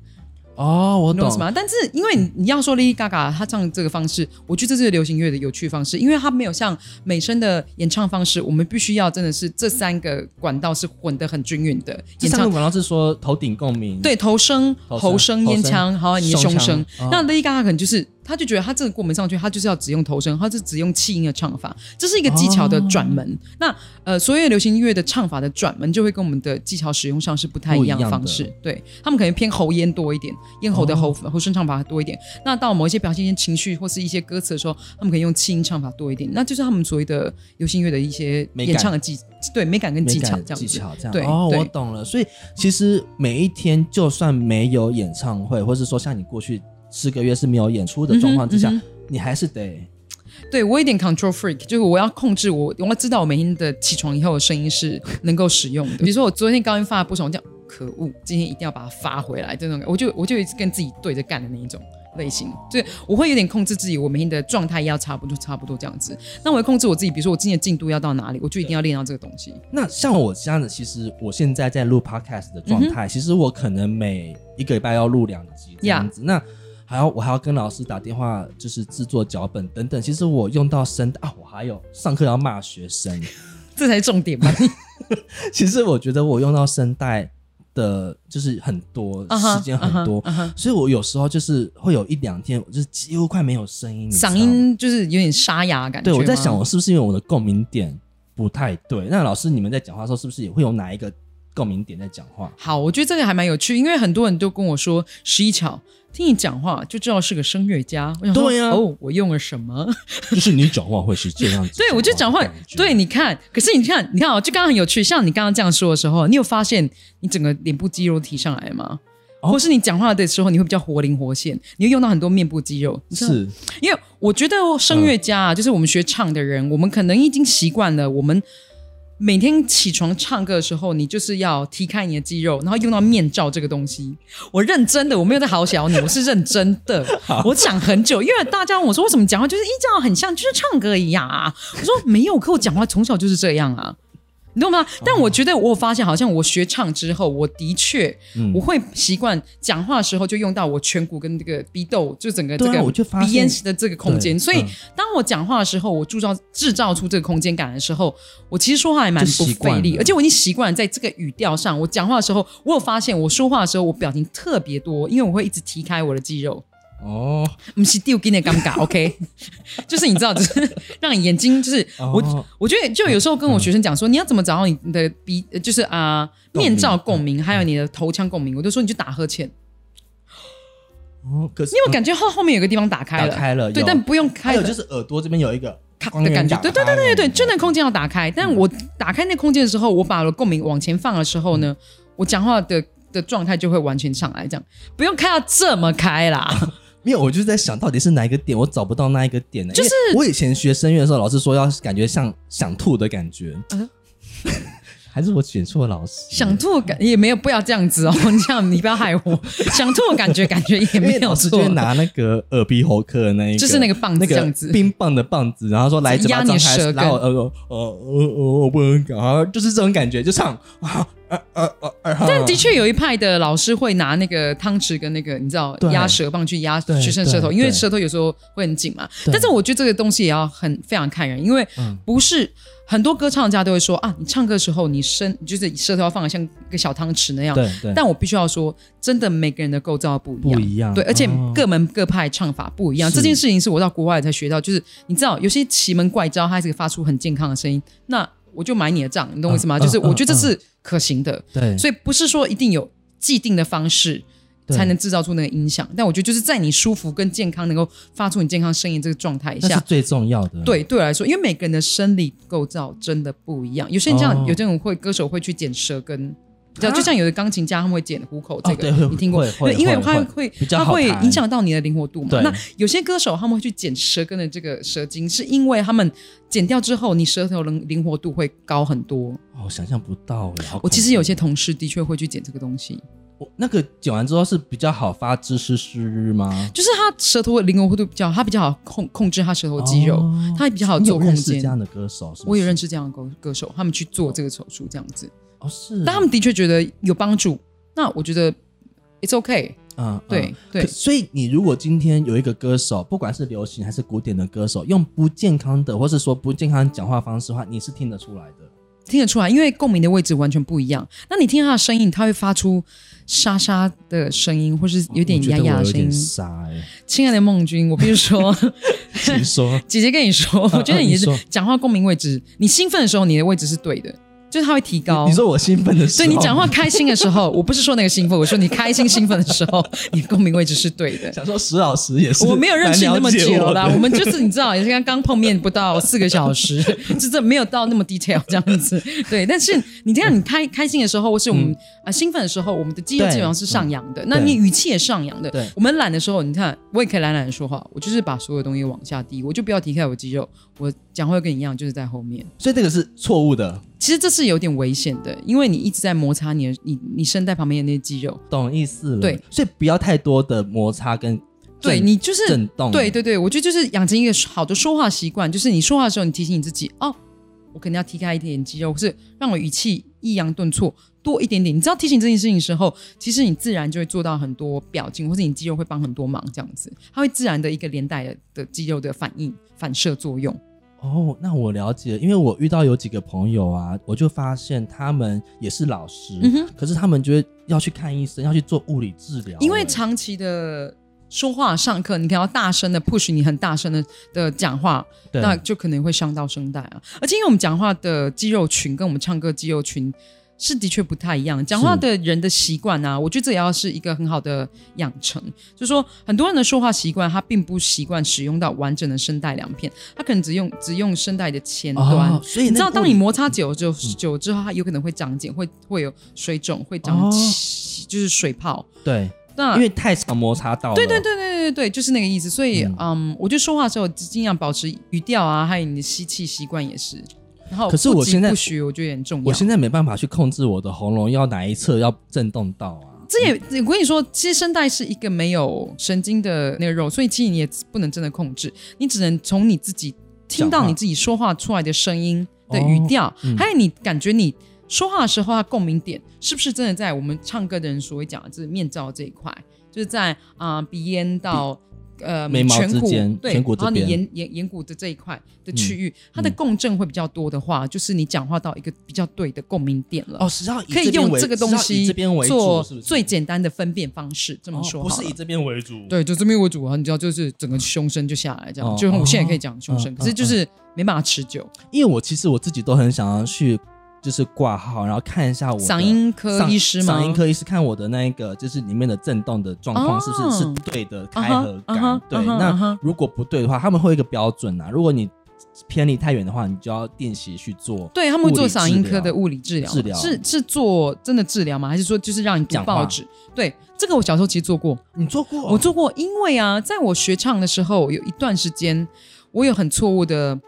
[SPEAKER 1] 哦，我懂。
[SPEAKER 2] 什。么？但是因为你你要说 Lady Gaga 她唱这个方式，我觉得这是流行乐的有趣方式，因为它没有像美声的演唱方式，我们必须要真的是这三个管道是混得很均匀的。
[SPEAKER 1] 这三个管道是说头顶共鸣，
[SPEAKER 2] 对，头声、喉声、咽腔，还有你的胸声那 Lady Gaga 可能就是，他就觉得他这个过门上去，他就是要只用头声，他是只用气音的唱法，这是一个技巧的转门。那呃，所有流行音乐的唱法的转门，就会跟我们的技巧使用上是不太一样的方式。
[SPEAKER 1] 不
[SPEAKER 2] 对他们可能偏喉咽多一点，咽喉的喉、
[SPEAKER 1] 哦
[SPEAKER 2] 喉声唱法多一点。那到某一些表现一些情绪或是一些歌词的时候，他们可以用气音唱法多一点。那就是他们所谓的流行音乐的一些演唱的技，对美感跟技巧这样子。
[SPEAKER 1] 技巧这样。
[SPEAKER 2] 对
[SPEAKER 1] 哦，
[SPEAKER 2] 对
[SPEAKER 1] 我懂了。所以其实每一天，就算没有演唱会，或是说像你过去四个月是没有演出的状况之下，
[SPEAKER 2] 嗯
[SPEAKER 1] 你还是得
[SPEAKER 2] 对我有点 control freak，就是我要控制我，我要知道我每天的起床以后的声音是能够使用的。比如说我昨天高音发的不爽，我讲可恶，今天一定要把它发回来，这种我就我就一直跟自己对着干的那一种。类型，就是我会有点控制自己，我每天的状态要差不多，差不多这样子。那我会控制我自己，比如说我今天的进度要到哪里，我就一定要练到这个东西。
[SPEAKER 1] 那像我这样子，其实我现在在录 podcast 的状
[SPEAKER 2] 嗯
[SPEAKER 1] 态，其实我可能每一个礼拜要录两集这样子。那还要我还要跟老师打电话，就是制作脚本等等。其实我用到声带啊，我还有上课要骂学生。
[SPEAKER 2] 这才是重点吧？
[SPEAKER 1] 其实我觉得我用到声带的，就是很多时间很多所以我有时候就是会有一两天，我就是几乎快没有声音，
[SPEAKER 2] 嗓。音就是有点沙哑感觉。
[SPEAKER 1] 对，我在想，我是不是因为我的共鸣点不太对？那老师，你们在讲话的时候，是不是也会有哪一个共鸣点在讲话？
[SPEAKER 2] 好，我觉得这个还蛮有趣，因为很多人都跟我说，十一巧听你讲话就知道是个声乐家。我想说，
[SPEAKER 1] 对呀
[SPEAKER 2] 哦，我用了什么？
[SPEAKER 1] 就是你讲话会是这样子
[SPEAKER 2] 对，我就讲话对，你看，可是你看，你看哦，就刚刚很有趣，像你刚刚这样说的时候，你有发现你整个脸部肌肉提上来吗？
[SPEAKER 1] 哦
[SPEAKER 2] 或是你讲话的时候，你会比较活灵活现，你会用到很多面部肌肉。
[SPEAKER 1] 是
[SPEAKER 2] 因为我觉得声乐家啊，就是我们学唱的人，我们可能已经习惯了，我们每天起床唱歌的时候，你就是要踢开你的肌肉，然后用到面罩这个东西。我认真的，我没有在好小你，我是认真的。我讲很久，因为大家问我说为什么讲话就是一这样很像，就是唱歌一样啊。我说没有，可我讲话从小就是这样啊。你懂吗？但我觉得我有发现，好像我学唱之后，我的确
[SPEAKER 1] 嗯
[SPEAKER 2] 我会习惯讲话的时候就用到我颧骨跟这个鼻窦，就整个这个鼻咽的这个空间。
[SPEAKER 1] 对
[SPEAKER 2] 所以
[SPEAKER 1] 嗯
[SPEAKER 2] 当我讲话的时候，我铸造制造出这个空间感的时候，我其实说话还蛮不费力，而且我已经习惯在这个语调上，我讲话的时候，我有发现我说话的时候，我表情特别多，因为我会一直提开我的肌肉。
[SPEAKER 1] 哦，
[SPEAKER 2] 不是丢给你尴尬，OK，就是你知道，就是让你眼睛就是我，我觉得就有时候跟我学生讲说，你要怎么找到你的鼻，就是啊、面罩共鸣，还有你的头腔共鸣，我就说你就打呵欠，
[SPEAKER 1] 哦，可是
[SPEAKER 2] 你有感觉后后面有个地方打开了？
[SPEAKER 1] 打开了
[SPEAKER 2] 对，但不用开了，
[SPEAKER 1] 有就是耳朵这边有一个
[SPEAKER 2] 咔的感觉，对对对对对对，就那空间要打开。但我打开那空间的时候，我把我的共鸣往前放的时候呢，我讲话的的状态就会完全上来，这样不用开到这么开啦。
[SPEAKER 1] 没有，我就是在想到底是哪一个点，我找不到那一个点呢。
[SPEAKER 2] 就是
[SPEAKER 1] 我以前学声乐的时候，老师说要感觉像想吐的感觉，
[SPEAKER 2] 嗯
[SPEAKER 1] 还是我选错老师？
[SPEAKER 2] 想吐的感也没有，不要这样子哦，你 这样你不要害我。想吐的感觉感觉也
[SPEAKER 1] 因
[SPEAKER 2] 没有
[SPEAKER 1] 错老师就
[SPEAKER 2] 错
[SPEAKER 1] 会，拿那个耳鼻喉科的那一个，
[SPEAKER 2] 就是那个棒子
[SPEAKER 1] 那个
[SPEAKER 2] 这样子
[SPEAKER 1] 冰棒的棒子，然后说来
[SPEAKER 2] 压你，舌根
[SPEAKER 1] 然后呃呃呃呃呃我不能搞，就是这种感觉，就唱啊啊啊啊啊！
[SPEAKER 2] 但的确有一派的老师会拿那个汤匙跟那个你知道
[SPEAKER 1] 对
[SPEAKER 2] 压舌棒去压
[SPEAKER 1] 对
[SPEAKER 2] 学生舌头，因为舌头有时候会很紧嘛。但是我觉得这个东西也要很非常看人，因为
[SPEAKER 1] 嗯
[SPEAKER 2] 不是很多歌唱家都会说啊，你唱歌的时候你伸就是舌头要放的像一个小汤匙那样。
[SPEAKER 1] 对对，
[SPEAKER 2] 但我必须要说，真的每个人的构造不一样，
[SPEAKER 1] 不一样
[SPEAKER 2] 对，而且
[SPEAKER 1] 哦
[SPEAKER 2] 各门各派唱法不一样。这件事情是我到国外才学到，就是你知道有些奇门怪招，它是发出很健康的声音，那我就买你的账，你懂我意思吗？
[SPEAKER 1] 嗯
[SPEAKER 2] 就是
[SPEAKER 1] 嗯
[SPEAKER 2] 我觉得这是可行的，
[SPEAKER 1] 对，
[SPEAKER 2] 所以不是说一定有既定的方式。才能制造出那个音响，但我觉得就是在你舒服跟健康，能够发出你健康声音这个状态下，
[SPEAKER 1] 那是最重要的。
[SPEAKER 2] 对对我来说，因为每个人的生理构造真的不一样，有些人这样，
[SPEAKER 1] 哦
[SPEAKER 2] 有这种会歌手会去剪舌根，比较就像有的钢琴家他们会剪虎口这个，
[SPEAKER 1] 哦
[SPEAKER 2] 你听过？对，因为它会它会影响到你的灵活度嘛。
[SPEAKER 1] 对
[SPEAKER 2] 那有些歌手他们会去剪舌根的这个舌筋，是因为他们剪掉之后，你舌头灵灵活度会高很多。
[SPEAKER 1] 哦，想象不到哎。
[SPEAKER 2] 我其实有些同事的确会去剪这个东西，
[SPEAKER 1] 我那个剪完之后是比较好发知识诗吗？
[SPEAKER 2] 就是他舌头的灵活度比较，他比较好控控制他舌头的肌肉，
[SPEAKER 1] 哦
[SPEAKER 2] 他也比较好做空间
[SPEAKER 1] 认识这。样的歌手？是不
[SPEAKER 2] 我也认
[SPEAKER 1] 识
[SPEAKER 2] 识这样的歌歌手，他们去做这个手术这样子，
[SPEAKER 1] 哦，是，
[SPEAKER 2] 但他们的确觉得有帮助。那我觉得 it's okay，
[SPEAKER 1] 嗯
[SPEAKER 2] 对
[SPEAKER 1] 嗯
[SPEAKER 2] 对
[SPEAKER 1] 所以你如果今天有一个歌手，不管是流行还是古典的歌手，用不健康的或是说不健康讲话方式的话，你是听得出来的。
[SPEAKER 2] 听得出来，因为共鸣的位置完全不一样。那你听他的声音，他会发出沙沙的声音，或是有点哑哑的声音
[SPEAKER 1] 得我有点。傻哎，
[SPEAKER 2] 亲爱的梦君，我必须说，
[SPEAKER 1] 请说。
[SPEAKER 2] 姐姐跟你说，我觉得你是 讲话共鸣位置，你兴奋的时候，你的位置是对的，就是它会提高。
[SPEAKER 1] 你说我兴奋的时候，
[SPEAKER 2] 对你讲话开心的时候，我不是说那个兴奋，我说你开心兴奋的时候，你共鸣位置是对的。
[SPEAKER 1] 想说石老师也是，
[SPEAKER 2] 我没有认识你那么久啦，我们就是你知道，也是刚刚碰面不到四个小时，就这没有到那么 detail 这样子。对，但是你这样你开开心的时候，或是我们啊、兴奋的时候，我们的肌肉基本上是上扬的，那你语气也上扬的。
[SPEAKER 1] 对
[SPEAKER 2] 我们懒的时候，你看我也可以懒懒的说话，我就是把所有东西往下低，我就不要提开我肌肉，我讲话跟你一样，就是在后面。
[SPEAKER 1] 所以这个是错误的，
[SPEAKER 2] 其实这是有点危险的，因为你一直在摩擦你的你你声带旁边的那些肌肉。
[SPEAKER 1] 懂意思了。
[SPEAKER 2] 对，
[SPEAKER 1] 所以不要太多的摩擦跟
[SPEAKER 2] 对你就是
[SPEAKER 1] 震动，
[SPEAKER 2] 对对对，我觉得就是养成一个好的说话习惯，就是你说话的时候，你提醒你自己，哦，我可能要踢开一点肌肉，或是让我语气抑扬顿挫多一点点。你知道提醒这件事情的时候，其实你自然就会做到很多表情，或是你肌肉会帮很多忙，这样子，它会自然的一个连带的的肌肉的反应反射作用。
[SPEAKER 1] 哦，那我了解，因为我遇到有几个朋友啊，我就发现他们也是老师，
[SPEAKER 2] 嗯哼
[SPEAKER 1] 可是他们觉得要去看医生，要去做物理治疗，
[SPEAKER 2] 因为
[SPEAKER 1] 欸
[SPEAKER 2] 长期的说话上课，你可能要大声的 push 你很大声的的讲话，那就可能会伤到声带啊。而且因为我们讲话的肌肉群跟我们唱歌肌肉群是的确不太一样，讲话的人的习惯啊，我觉得这也要是一个很好的养成。就是说，很多人的说话习惯，他并不习惯使用到完整的声带两片，他可能只用只用声带的前端。
[SPEAKER 1] 哦，所以
[SPEAKER 2] 你知道，当你摩擦久久久之后，它有可能会长茧，会会有水肿，会长
[SPEAKER 1] 哦
[SPEAKER 2] 就是水泡。
[SPEAKER 1] 对，
[SPEAKER 2] 那
[SPEAKER 1] 因为太常摩擦到了，
[SPEAKER 2] 对对对对对对，就是那个意思。所以，
[SPEAKER 1] 嗯
[SPEAKER 2] 嗯我觉得说话的时候尽量保持语调啊，还有你的吸气习惯也是。然后，
[SPEAKER 1] 可是我现在
[SPEAKER 2] 不许，我觉得很重要。
[SPEAKER 1] 我现在没办法去控制我的喉咙，要哪一侧要震动到啊？
[SPEAKER 2] 这也，我跟你说，其实声带是一个没有神经的那个肉，所以其实你也不能真的控制，你只能从你自己听到你自己说话出来的声音的语调，
[SPEAKER 1] 嗯
[SPEAKER 2] 还有你感觉你说话的时候，它共鸣点是不是真的在我们唱歌的人所谓讲的，就是面罩这一块，就是在啊、鼻咽到。呃，
[SPEAKER 1] 眉毛
[SPEAKER 2] 颧骨
[SPEAKER 1] 之间
[SPEAKER 2] 对，
[SPEAKER 1] 颧骨这
[SPEAKER 2] 然后你
[SPEAKER 1] 边
[SPEAKER 2] 眼眼眼骨的这一块的区域，它的共振会比较多的话，就是你讲话到一个比较对的共鸣点了。
[SPEAKER 1] 哦，是要以
[SPEAKER 2] 可以用这个东
[SPEAKER 1] 是要以
[SPEAKER 2] 西
[SPEAKER 1] 这边为
[SPEAKER 2] 做，
[SPEAKER 1] 是不是？
[SPEAKER 2] 最简单的分辨方式，这么
[SPEAKER 1] 哦
[SPEAKER 2] 说
[SPEAKER 1] 不是以这边为主，，
[SPEAKER 2] 对，就这边为主啊，你知道，就是整个胸声就下来，这样，
[SPEAKER 1] 哦
[SPEAKER 2] 就我现在也可以讲胸声，
[SPEAKER 1] 哦
[SPEAKER 2] 可是就是没办法持久。
[SPEAKER 1] 因为我其实我自己都很想要去，就是挂号，然后看一下我的
[SPEAKER 2] 嗓音科医师吗？
[SPEAKER 1] 嗓音科医师看我的那一个，就是里面的震动的状况
[SPEAKER 2] 哦
[SPEAKER 1] 是不是、是对的开合感对，那如果不对的话，他们会有一个标准啊。如果你偏离太远的话，你就要练习去做。
[SPEAKER 2] 对他们会做嗓音科的物理治疗，
[SPEAKER 1] 治疗
[SPEAKER 2] 是是做真的治疗吗？还是说就是让你读
[SPEAKER 1] 讲
[SPEAKER 2] 报纸？对，这个我小时候其实做过，
[SPEAKER 1] 你做过？
[SPEAKER 2] 我做过，因为啊，在我学唱的时候，有一段时间我有很错误的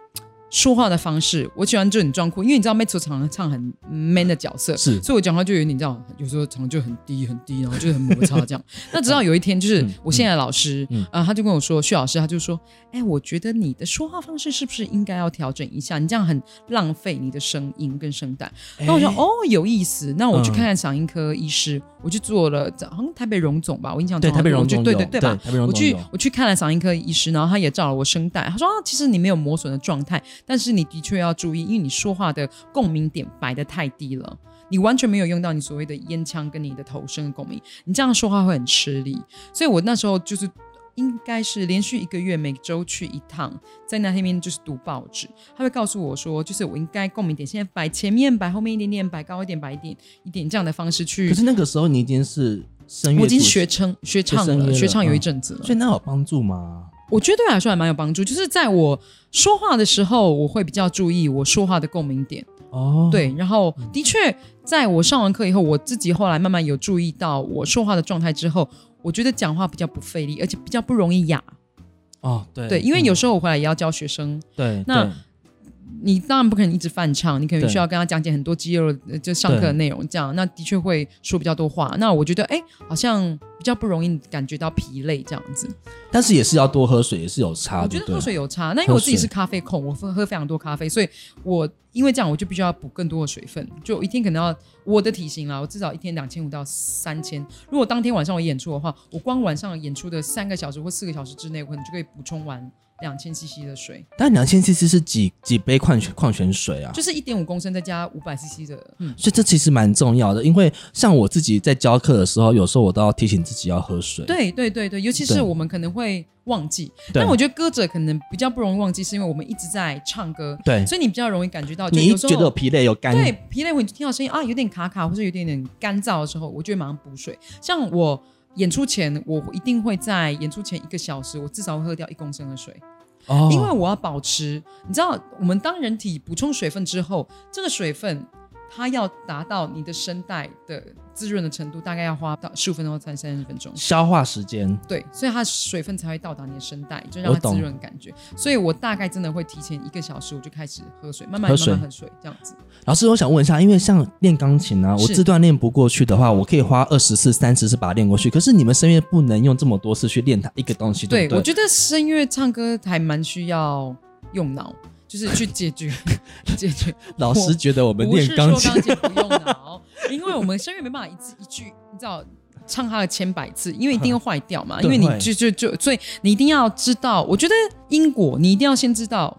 [SPEAKER 2] 说话的方式，我喜欢就很装酷，因为你知道 Metro 常常唱很 man 的角色，
[SPEAKER 1] 是
[SPEAKER 2] 所以我讲话就有点你知道，有时候唱就很低很低，然后就很摩擦这样。那直到有一天，就是
[SPEAKER 1] 嗯
[SPEAKER 2] 我现在的老师，
[SPEAKER 1] 嗯
[SPEAKER 2] 啊，他就跟我说，薛老师，他就说，哎，我觉得你的说话方式是不是应该要调整一下？你这样很浪费你的声音跟声带。
[SPEAKER 1] 哎
[SPEAKER 2] 那我说哦，有意思，那我去
[SPEAKER 1] 嗯
[SPEAKER 2] 看看嗓音科医师，我去做了，好像台北荣总吧，我印象中
[SPEAKER 1] 对台北荣总有
[SPEAKER 2] 对对对吧？
[SPEAKER 1] 台北荣
[SPEAKER 2] 我去我去看了嗓音科医师，然后他也照了我声带，他说啊，其实你没有磨损的状态，但是你的确要注意，因为你说话的共鸣点摆的太低了。你完全没有用到你所谓的烟腔跟你的头声的共鸣，你这样说话会很吃力。所以我那时候就是应该是连续一个月，每周去一趟，在那边就是读报纸，他会告诉我说，就是我应该共鸣点现在摆前面，摆后面一点点，摆高一点，摆一点一点这样的方式去
[SPEAKER 1] 可。是那个时候你已经是声乐，
[SPEAKER 2] 我已经学，唱学唱了，学唱有一
[SPEAKER 1] 嗯
[SPEAKER 2] 阵子了。
[SPEAKER 1] 所以那有帮助吗？
[SPEAKER 2] 我觉得对我来说还蛮有帮助，就是在我说话的时候，我会比较注意我说话的共鸣点。
[SPEAKER 1] 哦，
[SPEAKER 2] 对，然后的确在我上完课以后，我自己后来慢慢有注意到我说话的状态之后，我觉得讲话比较不费力，而且比较不容易哑。
[SPEAKER 1] 哦，对
[SPEAKER 2] 对，因为有
[SPEAKER 1] 嗯
[SPEAKER 2] 时候我回来也要教学生，
[SPEAKER 1] 对
[SPEAKER 2] 那
[SPEAKER 1] 对
[SPEAKER 2] 你当然不可能一直翻唱，你可能需要跟他讲解很多肌肉呃就上课的内容，这样那的确会说比较多话。那我觉得哎，好像比较不容易感觉到疲累这样子。
[SPEAKER 1] 但是也是要多喝水，也是有差。
[SPEAKER 2] 我觉得喝水有差，那因为我自己是咖啡控，我喝喝非常多咖啡，所以我因为这样我就必须要补更多的水分，就一天可能要我的体型啦，我至少一天两千五到三千。如果当天晚上我演出的话，我光晚上演出的三个小时或四个小时之内，我可能就可以补充完两千 CC 的水，
[SPEAKER 1] 但两千 CC 是几几杯矿泉矿泉水啊？
[SPEAKER 2] 就是一点五公升再加五百 CC 的，嗯。
[SPEAKER 1] 所以这其实蛮重要的，因为像我自己在教课的时候，有时候我都要提醒自己要喝水。
[SPEAKER 2] 对对对对，尤其是我们可能会忘记，但我觉得歌者可能比较不容易忘记，是因为我们一直在唱歌，
[SPEAKER 1] 对，
[SPEAKER 2] 所以你比较容易感觉到，就
[SPEAKER 1] 你一
[SPEAKER 2] 有时候
[SPEAKER 1] 觉得有疲累有干，
[SPEAKER 2] 对疲累，我听到声音啊有点卡卡或者有点点干燥的时候，我就会马上补水。像我演出前，我一定会在演出前一个小时，我至少会喝掉一公升的水，
[SPEAKER 1] 哦，
[SPEAKER 2] 因为我要保持，你知道，我们当人体补充水分之后，这个水分它要达到你的声带的滋润的程度，大概要花到十五分钟到三三十分钟。
[SPEAKER 1] 消化时间。
[SPEAKER 2] 对，所以它水分才会到达你的声带，就让它滋润感觉。所以我大概真的会提前一个小时我就开始喝水，慢慢
[SPEAKER 1] 喝水
[SPEAKER 2] 慢慢喝水这样子。
[SPEAKER 1] 老师，我想问一下，因为像练钢琴啊，我
[SPEAKER 2] 是
[SPEAKER 1] 这段练不过去的话，我可以花二十次、三十次把它练过去。可是你们声乐不能用这么多次去练它一个东西，
[SPEAKER 2] 对？我觉得声乐唱歌还蛮需要用脑，就是去解决 解决。
[SPEAKER 1] 老师觉得我们练钢琴
[SPEAKER 2] 说钢琴不用脑，因为我们声乐没办法一字一句，你知道。唱它的千百次，因为一定会坏掉嘛。因为你就就就，所以你一定要知道。我觉得因果，你一定要先知道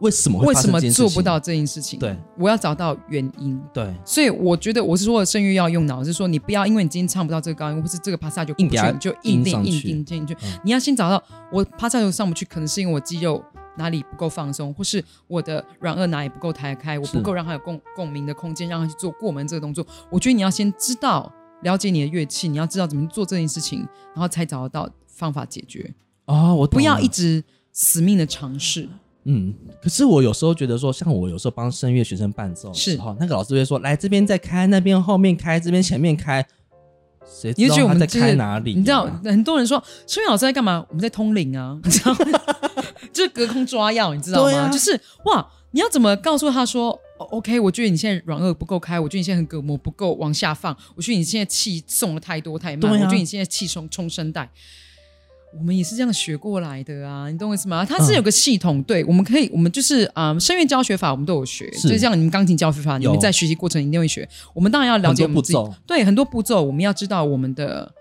[SPEAKER 1] 为什么
[SPEAKER 2] 为什么做不到这件事情。
[SPEAKER 1] 对，
[SPEAKER 2] 我要找到原因。
[SPEAKER 1] 对，
[SPEAKER 2] 所以我觉得我是说声乐要用脑，是说你不要因为你今天唱不到这个高音，或是这个帕萨就
[SPEAKER 1] 硬
[SPEAKER 2] 就硬定硬定进去
[SPEAKER 1] 嗯。
[SPEAKER 2] 你要先找到我帕萨就上不去，可能是因为我肌肉哪里不够放松，或是我的软腭哪里不够抬开，我不够让他有共共鸣的空间，让他去做过门这个动作。我觉得你要先知道了解你的乐器，你要知道怎么做这件事情，然后才找得到方法解决。
[SPEAKER 1] 哦，我
[SPEAKER 2] 不要一直死命的尝试。
[SPEAKER 1] 嗯，可是我有时候觉得说，像我有时候帮声乐学生伴奏的
[SPEAKER 2] 是
[SPEAKER 1] 时候，那个老师会说，来这边再开，那边后面开，这边前面开，谁知
[SPEAKER 2] 也许我
[SPEAKER 1] 道他在
[SPEAKER 2] 们就是
[SPEAKER 1] 开哪里啊、
[SPEAKER 2] 你知道，很多人说春雨老师在干嘛？我们在通灵啊，你知道吗？就是隔空抓药，你知道吗？
[SPEAKER 1] 啊
[SPEAKER 2] 就是哇，你要怎么告诉他说、哦、，OK？我觉得你现在软腭不够开，我觉得你现在很膈膜不够往下放，我觉得你现在气送的太多太慢，
[SPEAKER 1] 啊
[SPEAKER 2] 我觉得你现在气冲冲声带。我们也是这样学过来的啊，你懂我意思吗？它是有个系统，对，我们可以，我们就是啊、呃声乐教学法我们都有学，
[SPEAKER 1] 是
[SPEAKER 2] 就像你们钢琴教学法，你们在学习过程一定会学。我们当然要了解我们自己
[SPEAKER 1] 很多步骤，
[SPEAKER 2] 对很多步骤，我们要知道我们的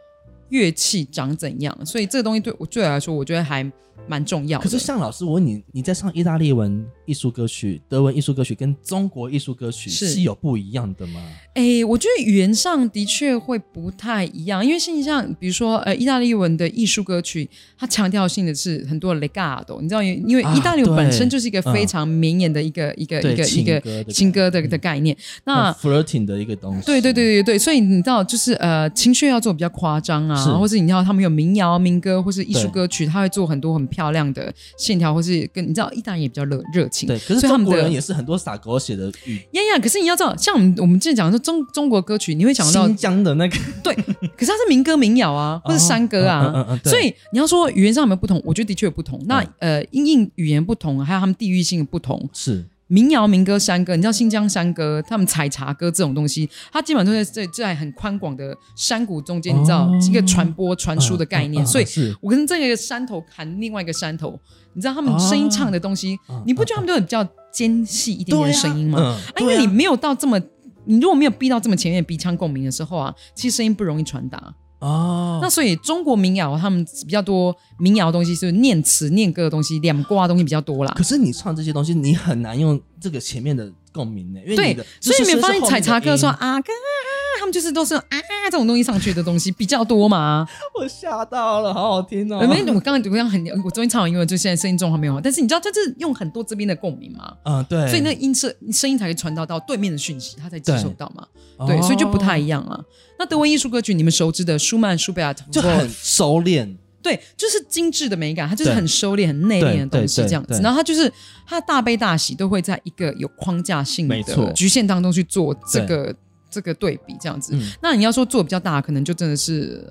[SPEAKER 2] 乐器长怎样，所以这个东西对我对我来说，我觉得还蛮重要的。
[SPEAKER 1] 可是像老师，我问你，你在上意大利文艺术歌曲、德文艺术歌曲跟中国艺术歌曲
[SPEAKER 2] 是
[SPEAKER 1] 是有不一样的吗？
[SPEAKER 2] 哎，我觉得语言上的确会不太一样，因为像像比如说呃，意大利文的艺术歌曲，它强调性的是很多 legato，你知道，因为
[SPEAKER 1] 啊
[SPEAKER 2] 意大利文本身就是一个非常绵延的一个、一个一个一个
[SPEAKER 1] 情歌的
[SPEAKER 2] 的的概念。那
[SPEAKER 1] flirting 的一个东西。
[SPEAKER 2] 对对对对对，所以你知道，就是呃，情绪要做比较夸张啊，或是你知道他们有民谣、民歌或是艺术歌曲，他会做很多很漂亮的线条，或是跟你知道，意大利也比较热热情。
[SPEAKER 1] 对，可是
[SPEAKER 2] 他们的
[SPEAKER 1] 中国人也是很多撒狗血的语，
[SPEAKER 2] 呀呀，可是你要知道，像我们我们之前讲的说中中国歌曲，你会想到
[SPEAKER 1] 新疆的那个
[SPEAKER 2] 对，可是它是民歌民谣啊，或是山歌啊，
[SPEAKER 1] 嗯嗯嗯
[SPEAKER 2] 所以你要说语言上有没有不同，我觉得的确有不同。那、
[SPEAKER 1] 嗯
[SPEAKER 2] 呃，因应语言不同，还有他们地域性的不同，
[SPEAKER 1] 是
[SPEAKER 2] 民谣、民歌、山歌，你知道新疆山歌，他们采茶歌这种东西，它基本上都在在在很宽广的山谷中间，你知道
[SPEAKER 1] 哦
[SPEAKER 2] 一个传播传输的概念，所以我跟这个山头喊另外一个山头，你知道他们声音唱的东西，
[SPEAKER 1] 嗯
[SPEAKER 2] 你不觉得他们都很比较尖细一点点的声音吗？
[SPEAKER 1] 嗯
[SPEAKER 2] 啊，因为你没有到这么，你如果没有逼到这么前面鼻腔共鸣的时候啊，其实声音不容易传达。
[SPEAKER 1] 哦，
[SPEAKER 2] 那所以中国民谣他们比较多民谣的东西是念词念歌的东西，两挂的东西比较多啦
[SPEAKER 1] 可。是你唱这些东西，你很难用这个前面的共鸣呢，因为
[SPEAKER 2] 对
[SPEAKER 1] 你的，
[SPEAKER 2] 所以你们发现采茶歌说
[SPEAKER 1] 说，
[SPEAKER 2] 啊哥啊，他们就是都是啊这种东西上去的东西比较多嘛。
[SPEAKER 1] 我吓到了，好好听哦。
[SPEAKER 2] 没，我刚刚我刚刚很，我昨天唱完英文，就现在声音状况没有好，但是你知道，就是用很多这边的共鸣嘛，
[SPEAKER 1] 嗯，对，
[SPEAKER 2] 所以那音色声音才会传导到对面的讯息，他才接收到嘛。
[SPEAKER 1] 哦
[SPEAKER 2] 对，所以就不太一样了。那德文艺术歌曲，你们熟知的舒曼、舒贝尔特，
[SPEAKER 1] 就很收敛，
[SPEAKER 2] 对，就是精致的美感，它就是很收敛、很内敛的东西这样子。
[SPEAKER 1] 对
[SPEAKER 2] 然后它就是它大悲大喜都会在一个有框架性的局限当中去做这个这个对比这样子。
[SPEAKER 1] 嗯。
[SPEAKER 2] 那你要说做比较大，可能就真的是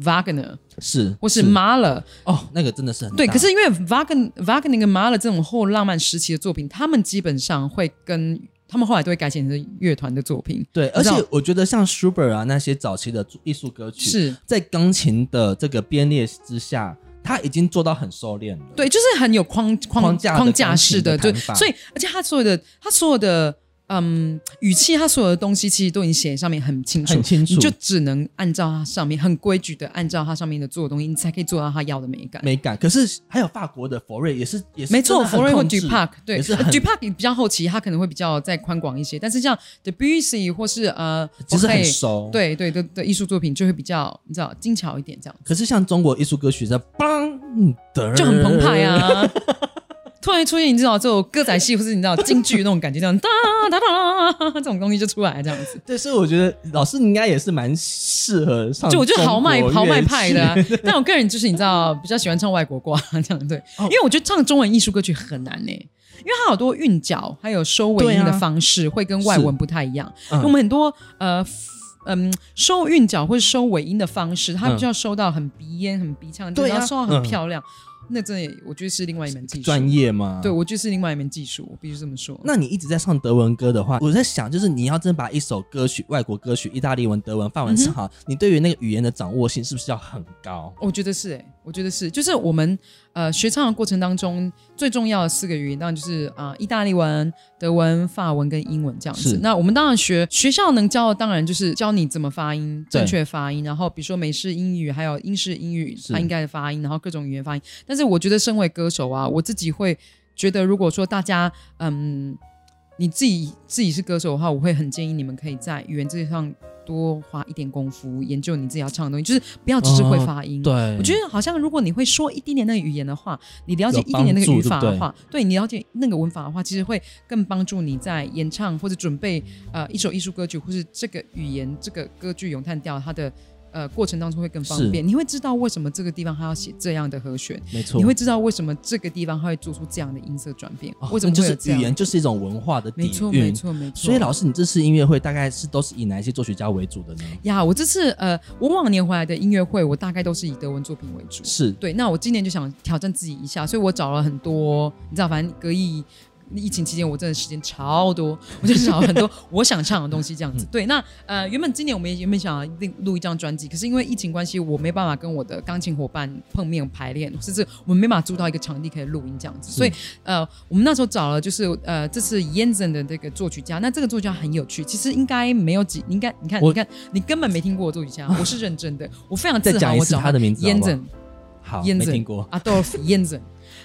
[SPEAKER 2] Wagner
[SPEAKER 1] 是
[SPEAKER 2] 或是 Mahler，
[SPEAKER 1] 哦，那个真的是很
[SPEAKER 2] 对。可是因为 Wagner Wagner 跟 Mahler 这种后浪漫时期的作品，他们基本上会跟他们后来都会改写成乐团的作品，
[SPEAKER 1] 对，而且我觉得像 Schubert 啊那些早期的艺术歌曲，
[SPEAKER 2] 是。
[SPEAKER 1] 在钢琴的这个编列之下，他已经做到很收敛了。
[SPEAKER 2] 对，就是很有框框
[SPEAKER 1] 框架
[SPEAKER 2] 框架式的，对，所以而且他所有的他所有的嗯语气，他所有的东西其实都已经写上面很清楚，
[SPEAKER 1] 很清楚
[SPEAKER 2] 你就只能按照它上面很规矩的按照它上面的做的东西，你才可以做到他要的美感。
[SPEAKER 1] 美感，可是还有法国的佛瑞也是也是
[SPEAKER 2] 没错，佛瑞或
[SPEAKER 1] 控制
[SPEAKER 2] Dupac，对
[SPEAKER 1] 也是很
[SPEAKER 2] Dupac 比较后期，他可能会比较再宽广一些，但是像 Debussy 或是呃，
[SPEAKER 1] 其实很熟。，
[SPEAKER 2] 对对的的艺术作品就会比较你知道精巧一点，这样
[SPEAKER 1] 可是像中国艺术歌曲在梆的
[SPEAKER 2] 就很澎湃。啊。突然出现，你知道这种歌仔戏，或是你知道京剧那种感觉，这样哒哒哒，这种东西就出来，这样子。
[SPEAKER 1] 对，所以我觉得老师你应该也是蛮适合上，
[SPEAKER 2] 就我觉得豪迈豪迈派的、啊，但我个人就是你知道比较喜欢唱外国歌这样对，
[SPEAKER 1] 哦。
[SPEAKER 2] 因为我觉得唱中文艺术歌曲很难呢、因为它好多韵脚还有收尾音的方式会跟外文不太一样。
[SPEAKER 1] 嗯。
[SPEAKER 2] 我们很多呃嗯收韵脚或者收尾音的方式，它
[SPEAKER 1] 嗯。
[SPEAKER 2] 必须要收到很鼻咽、很鼻腔，
[SPEAKER 1] 对啊。
[SPEAKER 2] 然后收到很
[SPEAKER 1] 嗯。
[SPEAKER 2] 漂亮。那真的也我觉得是另外一门技术，
[SPEAKER 1] 专业嘛。
[SPEAKER 2] 对我觉得是另外一门技术，我必须这么说。
[SPEAKER 1] 那你一直在唱德文歌的话，我在想，就是你要真把一首歌曲，外国歌曲，意大利文、德文、法文唱好，你对于那个语言的掌握性是不是要很高？
[SPEAKER 2] 我觉得是哎、我觉得是，就是我们呃学唱的过程当中最重要的四个语言，当然就是啊、呃意大利文、德文、法文跟英文这样子。那我们当然学学校能教的，当然就是教你怎么发音，正确发音，然后比如说美式英语，还有英式英语它应该的发音，然后各种语言发音。但是我觉得身为歌手啊，我自己会觉得，如果说大家嗯。你自己自己是歌手的话，我会很建议你们可以在语言这上多花一点功夫，研究你自己要唱的东西，就是不要只是会发音。
[SPEAKER 1] 对，
[SPEAKER 2] 我觉得好像如果你会说一点点那个语言的话，你了解一点点那个语法的话，对你了解那个文法的话，其实会更帮助你在演唱或者准备呃一首艺术歌曲，或是这个语言这个歌剧咏叹调它的呃过程当中会更方便。你会知道为什么这个地方它要写这样的和弦，
[SPEAKER 1] 没错，
[SPEAKER 2] 你会知道为什么这个地方它会做出这样的音色转变，
[SPEAKER 1] 哦
[SPEAKER 2] 为什么
[SPEAKER 1] 就是语言就是一种文化的底
[SPEAKER 2] 没错，没
[SPEAKER 1] 蕴。
[SPEAKER 2] 错，没错。
[SPEAKER 1] 所以老师，你这次音乐会大概是都是以哪一些作曲家为主的呢？
[SPEAKER 2] 呀，我这次呃，我往年回来的音乐会，我大概都是以德文作品为主。
[SPEAKER 1] 是
[SPEAKER 2] 对，那我今年就想挑战自己一下，所以我找了很多，你知道，反正隔疫疫情期间，我真的时间超多，我就找了很多 我想唱的东西，这样子。对，那呃，原本今年我们也原本想要录录一张专辑，可是因为疫情关系，我没办法跟我的钢琴伙伴碰面排练，甚至我们没办法租到一个场地可以录音这样子，所以呃，我们那时候找了就是呃，这次 Yenzen 的这个作曲家，那这个作曲家很有趣，其实应该没有几，你应该你看你看你根本没听过我作曲家，我是认真的，我非常自豪，我找
[SPEAKER 1] 他的名字
[SPEAKER 2] Yenzen。
[SPEAKER 1] 好，
[SPEAKER 2] 燕子
[SPEAKER 1] 没听过。
[SPEAKER 2] Adolf Jensen，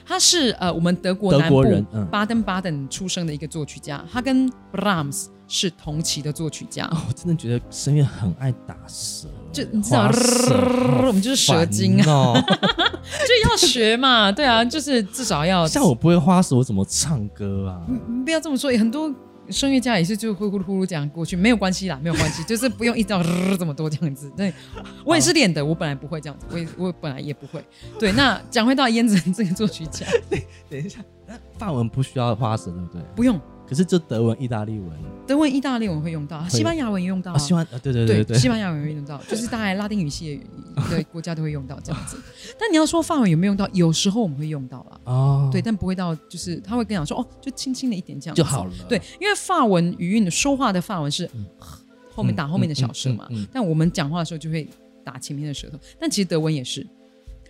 [SPEAKER 2] 他是呃我们德国
[SPEAKER 1] 德
[SPEAKER 2] 南部巴登巴登出生的一个作曲家，他跟 Brahms 是同期的作曲家。
[SPEAKER 1] 哦，我真的觉得声乐很爱打蛇，
[SPEAKER 2] 就你知道 我们就是蛇精啊，
[SPEAKER 1] 啊。
[SPEAKER 2] 就要学嘛，对啊，就是至少要
[SPEAKER 1] 像我不会花舌，我怎么唱歌啊？
[SPEAKER 2] 你不要这么说，很多声乐家也是就呼呼噜呼噜这样过去，没有关系啦，没有关系，就是不用一直要这么多这样子。对，我也是练的，我本来不会这样子，我也我本来也不会。对，那讲回到燕子这个作曲家，对
[SPEAKER 1] 等一下，那范文不需要花舌，对不对？
[SPEAKER 2] 不用
[SPEAKER 1] 可是这德文、意大利文
[SPEAKER 2] 德文、意大利文会用到，西班牙文也用到、
[SPEAKER 1] 啊，
[SPEAKER 2] 啊。
[SPEAKER 1] 对对
[SPEAKER 2] 对
[SPEAKER 1] 对
[SPEAKER 2] 西班牙文会用到，就是大概拉丁语系的国家都会用到这样子。但你要说法文有没有用到，有时候我们会用到啦。
[SPEAKER 1] 哦，
[SPEAKER 2] 对，但不会到，就是他会跟你讲说，哦，就轻轻的一点这样
[SPEAKER 1] 就好了。
[SPEAKER 2] 对，因为法文语韵的说话的法文是、后面打
[SPEAKER 1] 嗯
[SPEAKER 2] 后面的小舌嘛，
[SPEAKER 1] 嗯嗯嗯
[SPEAKER 2] 但我们讲话的时候就会打前面的舌头。但其实德文也是，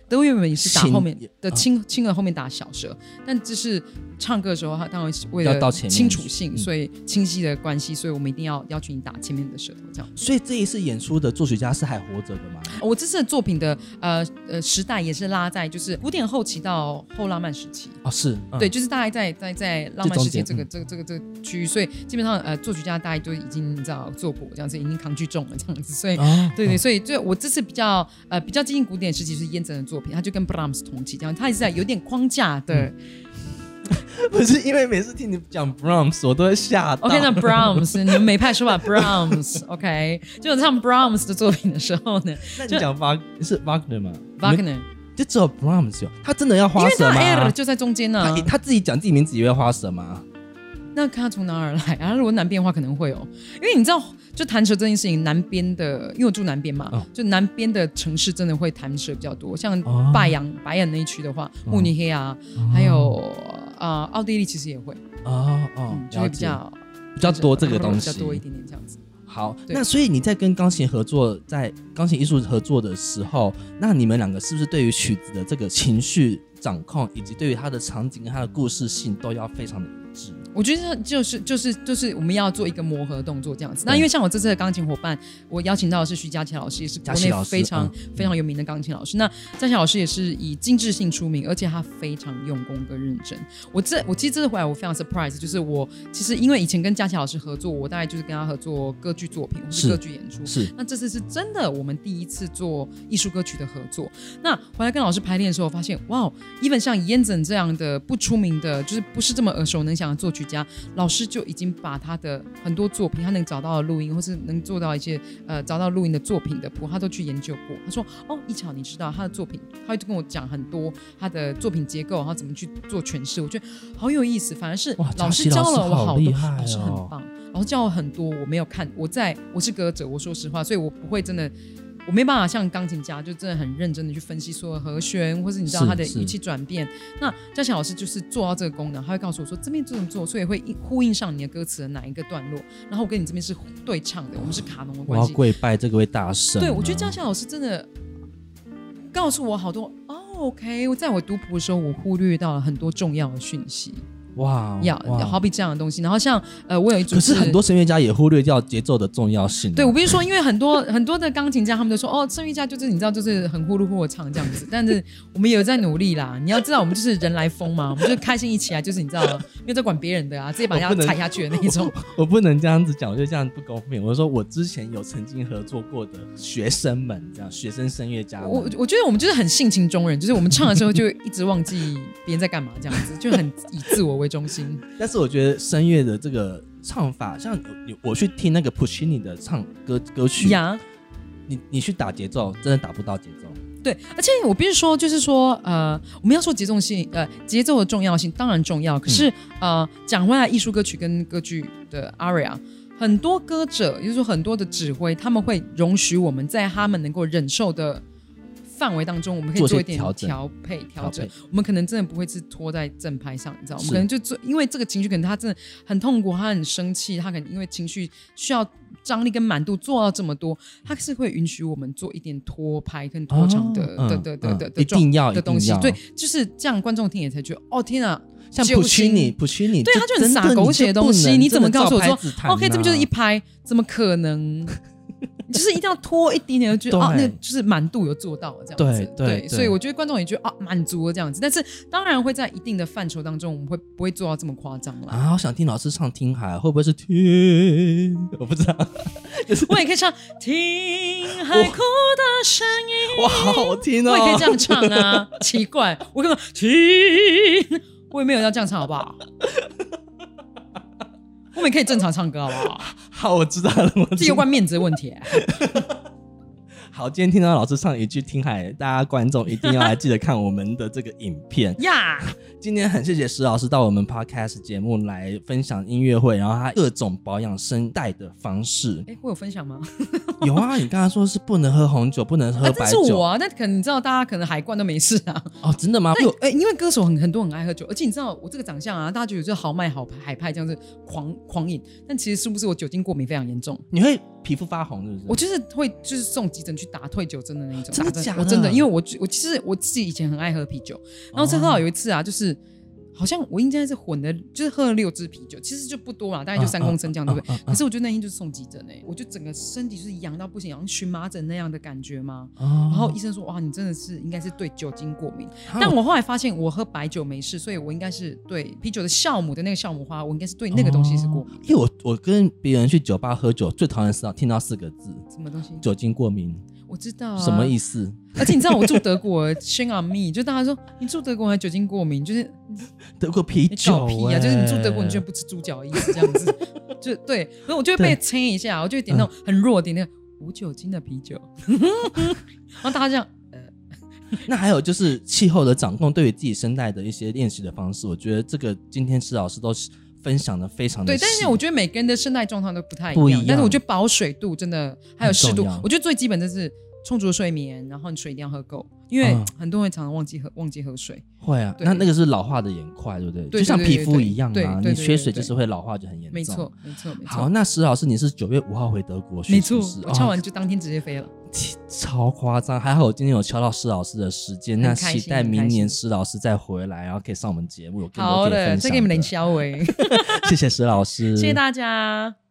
[SPEAKER 2] 德文原本也是打后面的
[SPEAKER 1] 啊
[SPEAKER 2] 轻轻的后面打小舌，但这是唱歌的时候，他当然是为了清楚性，
[SPEAKER 1] 嗯
[SPEAKER 2] 所以清晰的关系，所以我们一定要要求你打前面的舌头这样。
[SPEAKER 1] 所以这一次演出的作曲家是还活着的吗？
[SPEAKER 2] 我这次的作品的呃呃时代也是拉在就是古典后期到后浪漫时期。
[SPEAKER 1] 啊，是，嗯
[SPEAKER 2] 对，，就是大概在在在浪漫时期这个
[SPEAKER 1] 这
[SPEAKER 2] 这个这个这个区域，所以基本上呃作曲家大概都已经你知道做过这样子，已经扛巨重了这样子，所以。
[SPEAKER 1] 哦，
[SPEAKER 2] 对对，所以就我这次比较呃比较接近古典时期是燕泽的作品，他就跟 Brahms 同期，这样他也是在有点框架的。
[SPEAKER 1] 嗯 不是因为每次听你讲 Brahms，我都会吓到。
[SPEAKER 2] OK，那 Brahms 你们美派说法 Brahms，OK，就唱 Brahms 的作品的时候呢
[SPEAKER 1] 那你讲 Wag 是 Wagner 吗
[SPEAKER 2] ，Wagner，
[SPEAKER 1] 就只有 Brahms 有，他真的要
[SPEAKER 2] 因为他
[SPEAKER 1] 花舌吗
[SPEAKER 2] ？L 就在中间呢、
[SPEAKER 1] 他他自己讲自己名字也要花舌吗？
[SPEAKER 2] 那看他从哪儿来啊？如果南边的话，可能会有，因为你知道，就弹舌这件事情，南边的，因为我住南边嘛，
[SPEAKER 1] 哦。
[SPEAKER 2] 就南边的城市真的会弹舌比较多，像
[SPEAKER 1] 哦。
[SPEAKER 2] 拜阳、白眼那一区的话，慕尼黑啊，还有啊、奥地利其实也会，
[SPEAKER 1] 哦哦
[SPEAKER 2] 嗯，，就会比较
[SPEAKER 1] 比较多这个东西，
[SPEAKER 2] 比较多一点点这样子。
[SPEAKER 1] 好，那所以你在跟钢琴合作，在钢琴艺术合作的时候，那你们两个是不是对于曲子的这个情绪掌控，以及对于它的场景跟它的故事性，都要非常的
[SPEAKER 2] 我觉得就是就是就是我们要做一个磨合动作这样子。那因为像我这次的钢琴伙伴，我邀请到的是徐佳琪老师，也是国内非常、
[SPEAKER 1] 嗯
[SPEAKER 2] 非常有名的钢琴老师。那佳琪老师也是以精致性出名，而且他非常用功跟认真。我这我其实这次回来我非常 surprise，就是我其实因为以前跟佳琪老师合作，我大概就是跟他合作歌剧作品或
[SPEAKER 1] 是
[SPEAKER 2] 是歌剧演出。
[SPEAKER 1] 是
[SPEAKER 2] 那这次是真的，我们第一次做艺术歌曲的合作。那回来跟老师排练的时候，我发现哇，even 像燕子这样的不出名的，就是不是这么耳熟能详的作曲家，老师就已经把他的很多作品，他能找到的录音，或是能做到一些呃找到录音的作品的谱，他都去研究过。他说：“哦，一巧，你知道他的作品，他就跟我讲很多他的作品结构，然后怎么去做诠释。我觉得好有意思。反而是老师教了我好多，
[SPEAKER 1] 好厉害
[SPEAKER 2] 老师很
[SPEAKER 1] 哦
[SPEAKER 2] 棒。老师教我很多，我没有看，我在我是歌者，我说实话，所以我不会真的。”我没办法像钢琴家，就真的很认真的去分析所有和弦，或是你知道他的语气转变。那嘉祥老师就是做到这个功能，他会告诉我说这边这么做，所以会应呼应上你的歌词的哪一个段落，然后我跟你这边是对唱的，我们是卡农的
[SPEAKER 1] 我要
[SPEAKER 2] 关系。
[SPEAKER 1] 跪拜这个位大神啊。
[SPEAKER 2] 对，我觉得嘉祥老师真的告诉我好多哦，OK，我在我读谱的时候，我忽略到了很多重要的讯息，
[SPEAKER 1] 哇，
[SPEAKER 2] 要
[SPEAKER 1] 哇
[SPEAKER 2] 好比这样的东西。然后像呃，我有一组
[SPEAKER 1] 可是很多声乐家也忽略掉节奏的重要性啊。
[SPEAKER 2] 对，我必须说，因为很多很多的钢琴家，他们都说哦，声乐家就是你知道，就是很呼噜呼噜唱这样子。但是我们也有在努力啦。你要知道，我们就是人来疯嘛，我们就开心一起来，就是你知道，没有在管别人的啊，直接把人家踩下去的那一种。
[SPEAKER 1] 我不能这样子讲，我觉得这样不公平。我说我之前有曾经合作过的学生们，这样学生声乐家，
[SPEAKER 2] 我我觉得我们就是很性情中人，就是我们唱的时候就一直忘记别人在干嘛，这样子就很以自我为中心。
[SPEAKER 1] 但是我觉得声乐的这个唱法，像你我去听那个 Puccini 的唱歌歌曲，
[SPEAKER 2] 呀，
[SPEAKER 1] 你你去打节奏，真的打不到节奏。
[SPEAKER 2] 对，而且我必须说，就是说，呃，我们要说节奏性，呃，节奏的重要性当然重要。可是，呃，讲回来，艺术歌曲跟歌剧的 aria，很多歌者，也就是说很多的指挥，他们会容许我们在他们能够忍受的范围当中，我们可以
[SPEAKER 1] 做
[SPEAKER 2] 一点
[SPEAKER 1] 调
[SPEAKER 2] 配调整。我们可能真的不会是拖在正拍上，你知道，我们可能就做，因为这个情绪可能他真的很痛苦，他很生气，他可能因为情绪需要张力跟满度做到这么多，他是会允许我们做一点拖拍跟拖长的、的的的
[SPEAKER 1] 嗯
[SPEAKER 2] 的
[SPEAKER 1] 一定要
[SPEAKER 2] 的东西对，就是这样，观众听也才觉得哦天啊，
[SPEAKER 1] 像
[SPEAKER 2] 揪心
[SPEAKER 1] Puccini Puccini，
[SPEAKER 2] 对，他就很洒狗血的东西，你怎么告诉我说，OK，这边就是一拍，怎么可能？就是一定要拖一点点，就觉得啊，那就是满度有做到这样子，
[SPEAKER 1] 对对对
[SPEAKER 2] 所以我觉得观众也觉得啊，满足了这样子。但是当然会在一定的范畴当中，我们会不会做到这么夸张啦？
[SPEAKER 1] 啊，我想听老师唱《听海》，会不会是听？我不知道，
[SPEAKER 2] 我也可以唱《听海哭的声音》，
[SPEAKER 1] 哇，好好听哦！
[SPEAKER 2] 我也可以这样唱啊，奇怪，我根本听，我也没有要这样唱，好不好？我们也可以正常唱歌，好不好？
[SPEAKER 1] 好，我知道了，
[SPEAKER 2] 这有关面子的问题、
[SPEAKER 1] 好，今天听到老师唱一句《听海》，大家观众一定要来记得看我们的这个影片。
[SPEAKER 2] 呀。
[SPEAKER 1] 今天很谢谢石老师到我们 podcast 节目来分享音乐会，然后他各种保养声带的方式。
[SPEAKER 2] 哎，会有分享吗？
[SPEAKER 1] 有啊，你刚才说是不能喝红酒，不能喝
[SPEAKER 2] 啊，
[SPEAKER 1] 白酒。
[SPEAKER 2] 这是我啊，但可能你知道，大家可能海关都没事啊。
[SPEAKER 1] 哦，真的吗？
[SPEAKER 2] 哎，因为歌手很很多很爱喝酒，而且你知道我这个长相啊，大家觉得就豪迈好海派这样子狂狂饮，但其实是不是我酒精过敏非常严重？
[SPEAKER 1] 你会皮肤发红，是不是？
[SPEAKER 2] 我就是会就是送急诊去打退酒针的那一种，
[SPEAKER 1] 真的假的
[SPEAKER 2] 我真的，因为我我其实我自己以前很爱喝啤酒，然后正好有一次啊，就是。好像我应该是混的，就是喝了六支啤酒，其实就不多啦，大概就三公升这样，对不对？可是我觉得那天就是送急诊哎、我就整个身体就是痒到不行，好像荨麻疹那样的感觉嘛。
[SPEAKER 1] 哦
[SPEAKER 2] 然后医生说：“哇，你真的是应该是对酒精过敏。”
[SPEAKER 1] 啊
[SPEAKER 2] 但我后来发现，我喝白酒没事，所以我应该是对啤酒的酵母的那个酵母花，我应该是对那个东西是过敏。
[SPEAKER 1] 因为我我跟别人去酒吧喝酒，最讨厌是听到四个字
[SPEAKER 2] 什么东西？
[SPEAKER 1] 酒精过敏，
[SPEAKER 2] 我知道、啊、
[SPEAKER 1] 什么意思？
[SPEAKER 2] 而且你知道我住德国，shame on me，就大家说你住德国还酒精过敏，就是
[SPEAKER 1] 德国啤
[SPEAKER 2] 你
[SPEAKER 1] 酒、
[SPEAKER 2] 搞屁啊！就是你住德国，你居然不吃猪脚的意思这样子，就对，然后我就会被
[SPEAKER 1] 对。
[SPEAKER 2] 催一下，我就会点那种很弱点那个无酒精的啤酒，然后大家这样，
[SPEAKER 1] 那还有就是气候的掌控，对于自己声带的一些练习的方式，我觉得这个今天施老师都分享的非常的
[SPEAKER 2] 对，但是我觉得每个人的生态状况都不太一
[SPEAKER 1] 不一样
[SPEAKER 2] 但是我觉得保水度真的还有适度我觉得最基本就是充足的睡眠，然后你水一定要喝够，因为
[SPEAKER 1] 嗯
[SPEAKER 2] 很多人常常忘记喝忘记喝水。
[SPEAKER 1] 会啊，那那个是老化的也很快，对不对？
[SPEAKER 2] 对
[SPEAKER 1] 就像皮肤一样啊，
[SPEAKER 2] 对
[SPEAKER 1] 你缺水就是会老化，就很严重。
[SPEAKER 2] 没错，没错，没错。
[SPEAKER 1] 好，那石老师，你是九月五号回德国去，
[SPEAKER 2] 没错我敲
[SPEAKER 1] 哦
[SPEAKER 2] 完就当天直接飞了。
[SPEAKER 1] 超夸张，还好我今天有敲到施老师的时间，那期待明年施老师再回来，然后可以上我们节目，有更多
[SPEAKER 2] 好的，
[SPEAKER 1] 分享
[SPEAKER 2] 再给你们领
[SPEAKER 1] 的。
[SPEAKER 2] 消维，
[SPEAKER 1] 谢谢施老师，
[SPEAKER 2] 谢谢大家。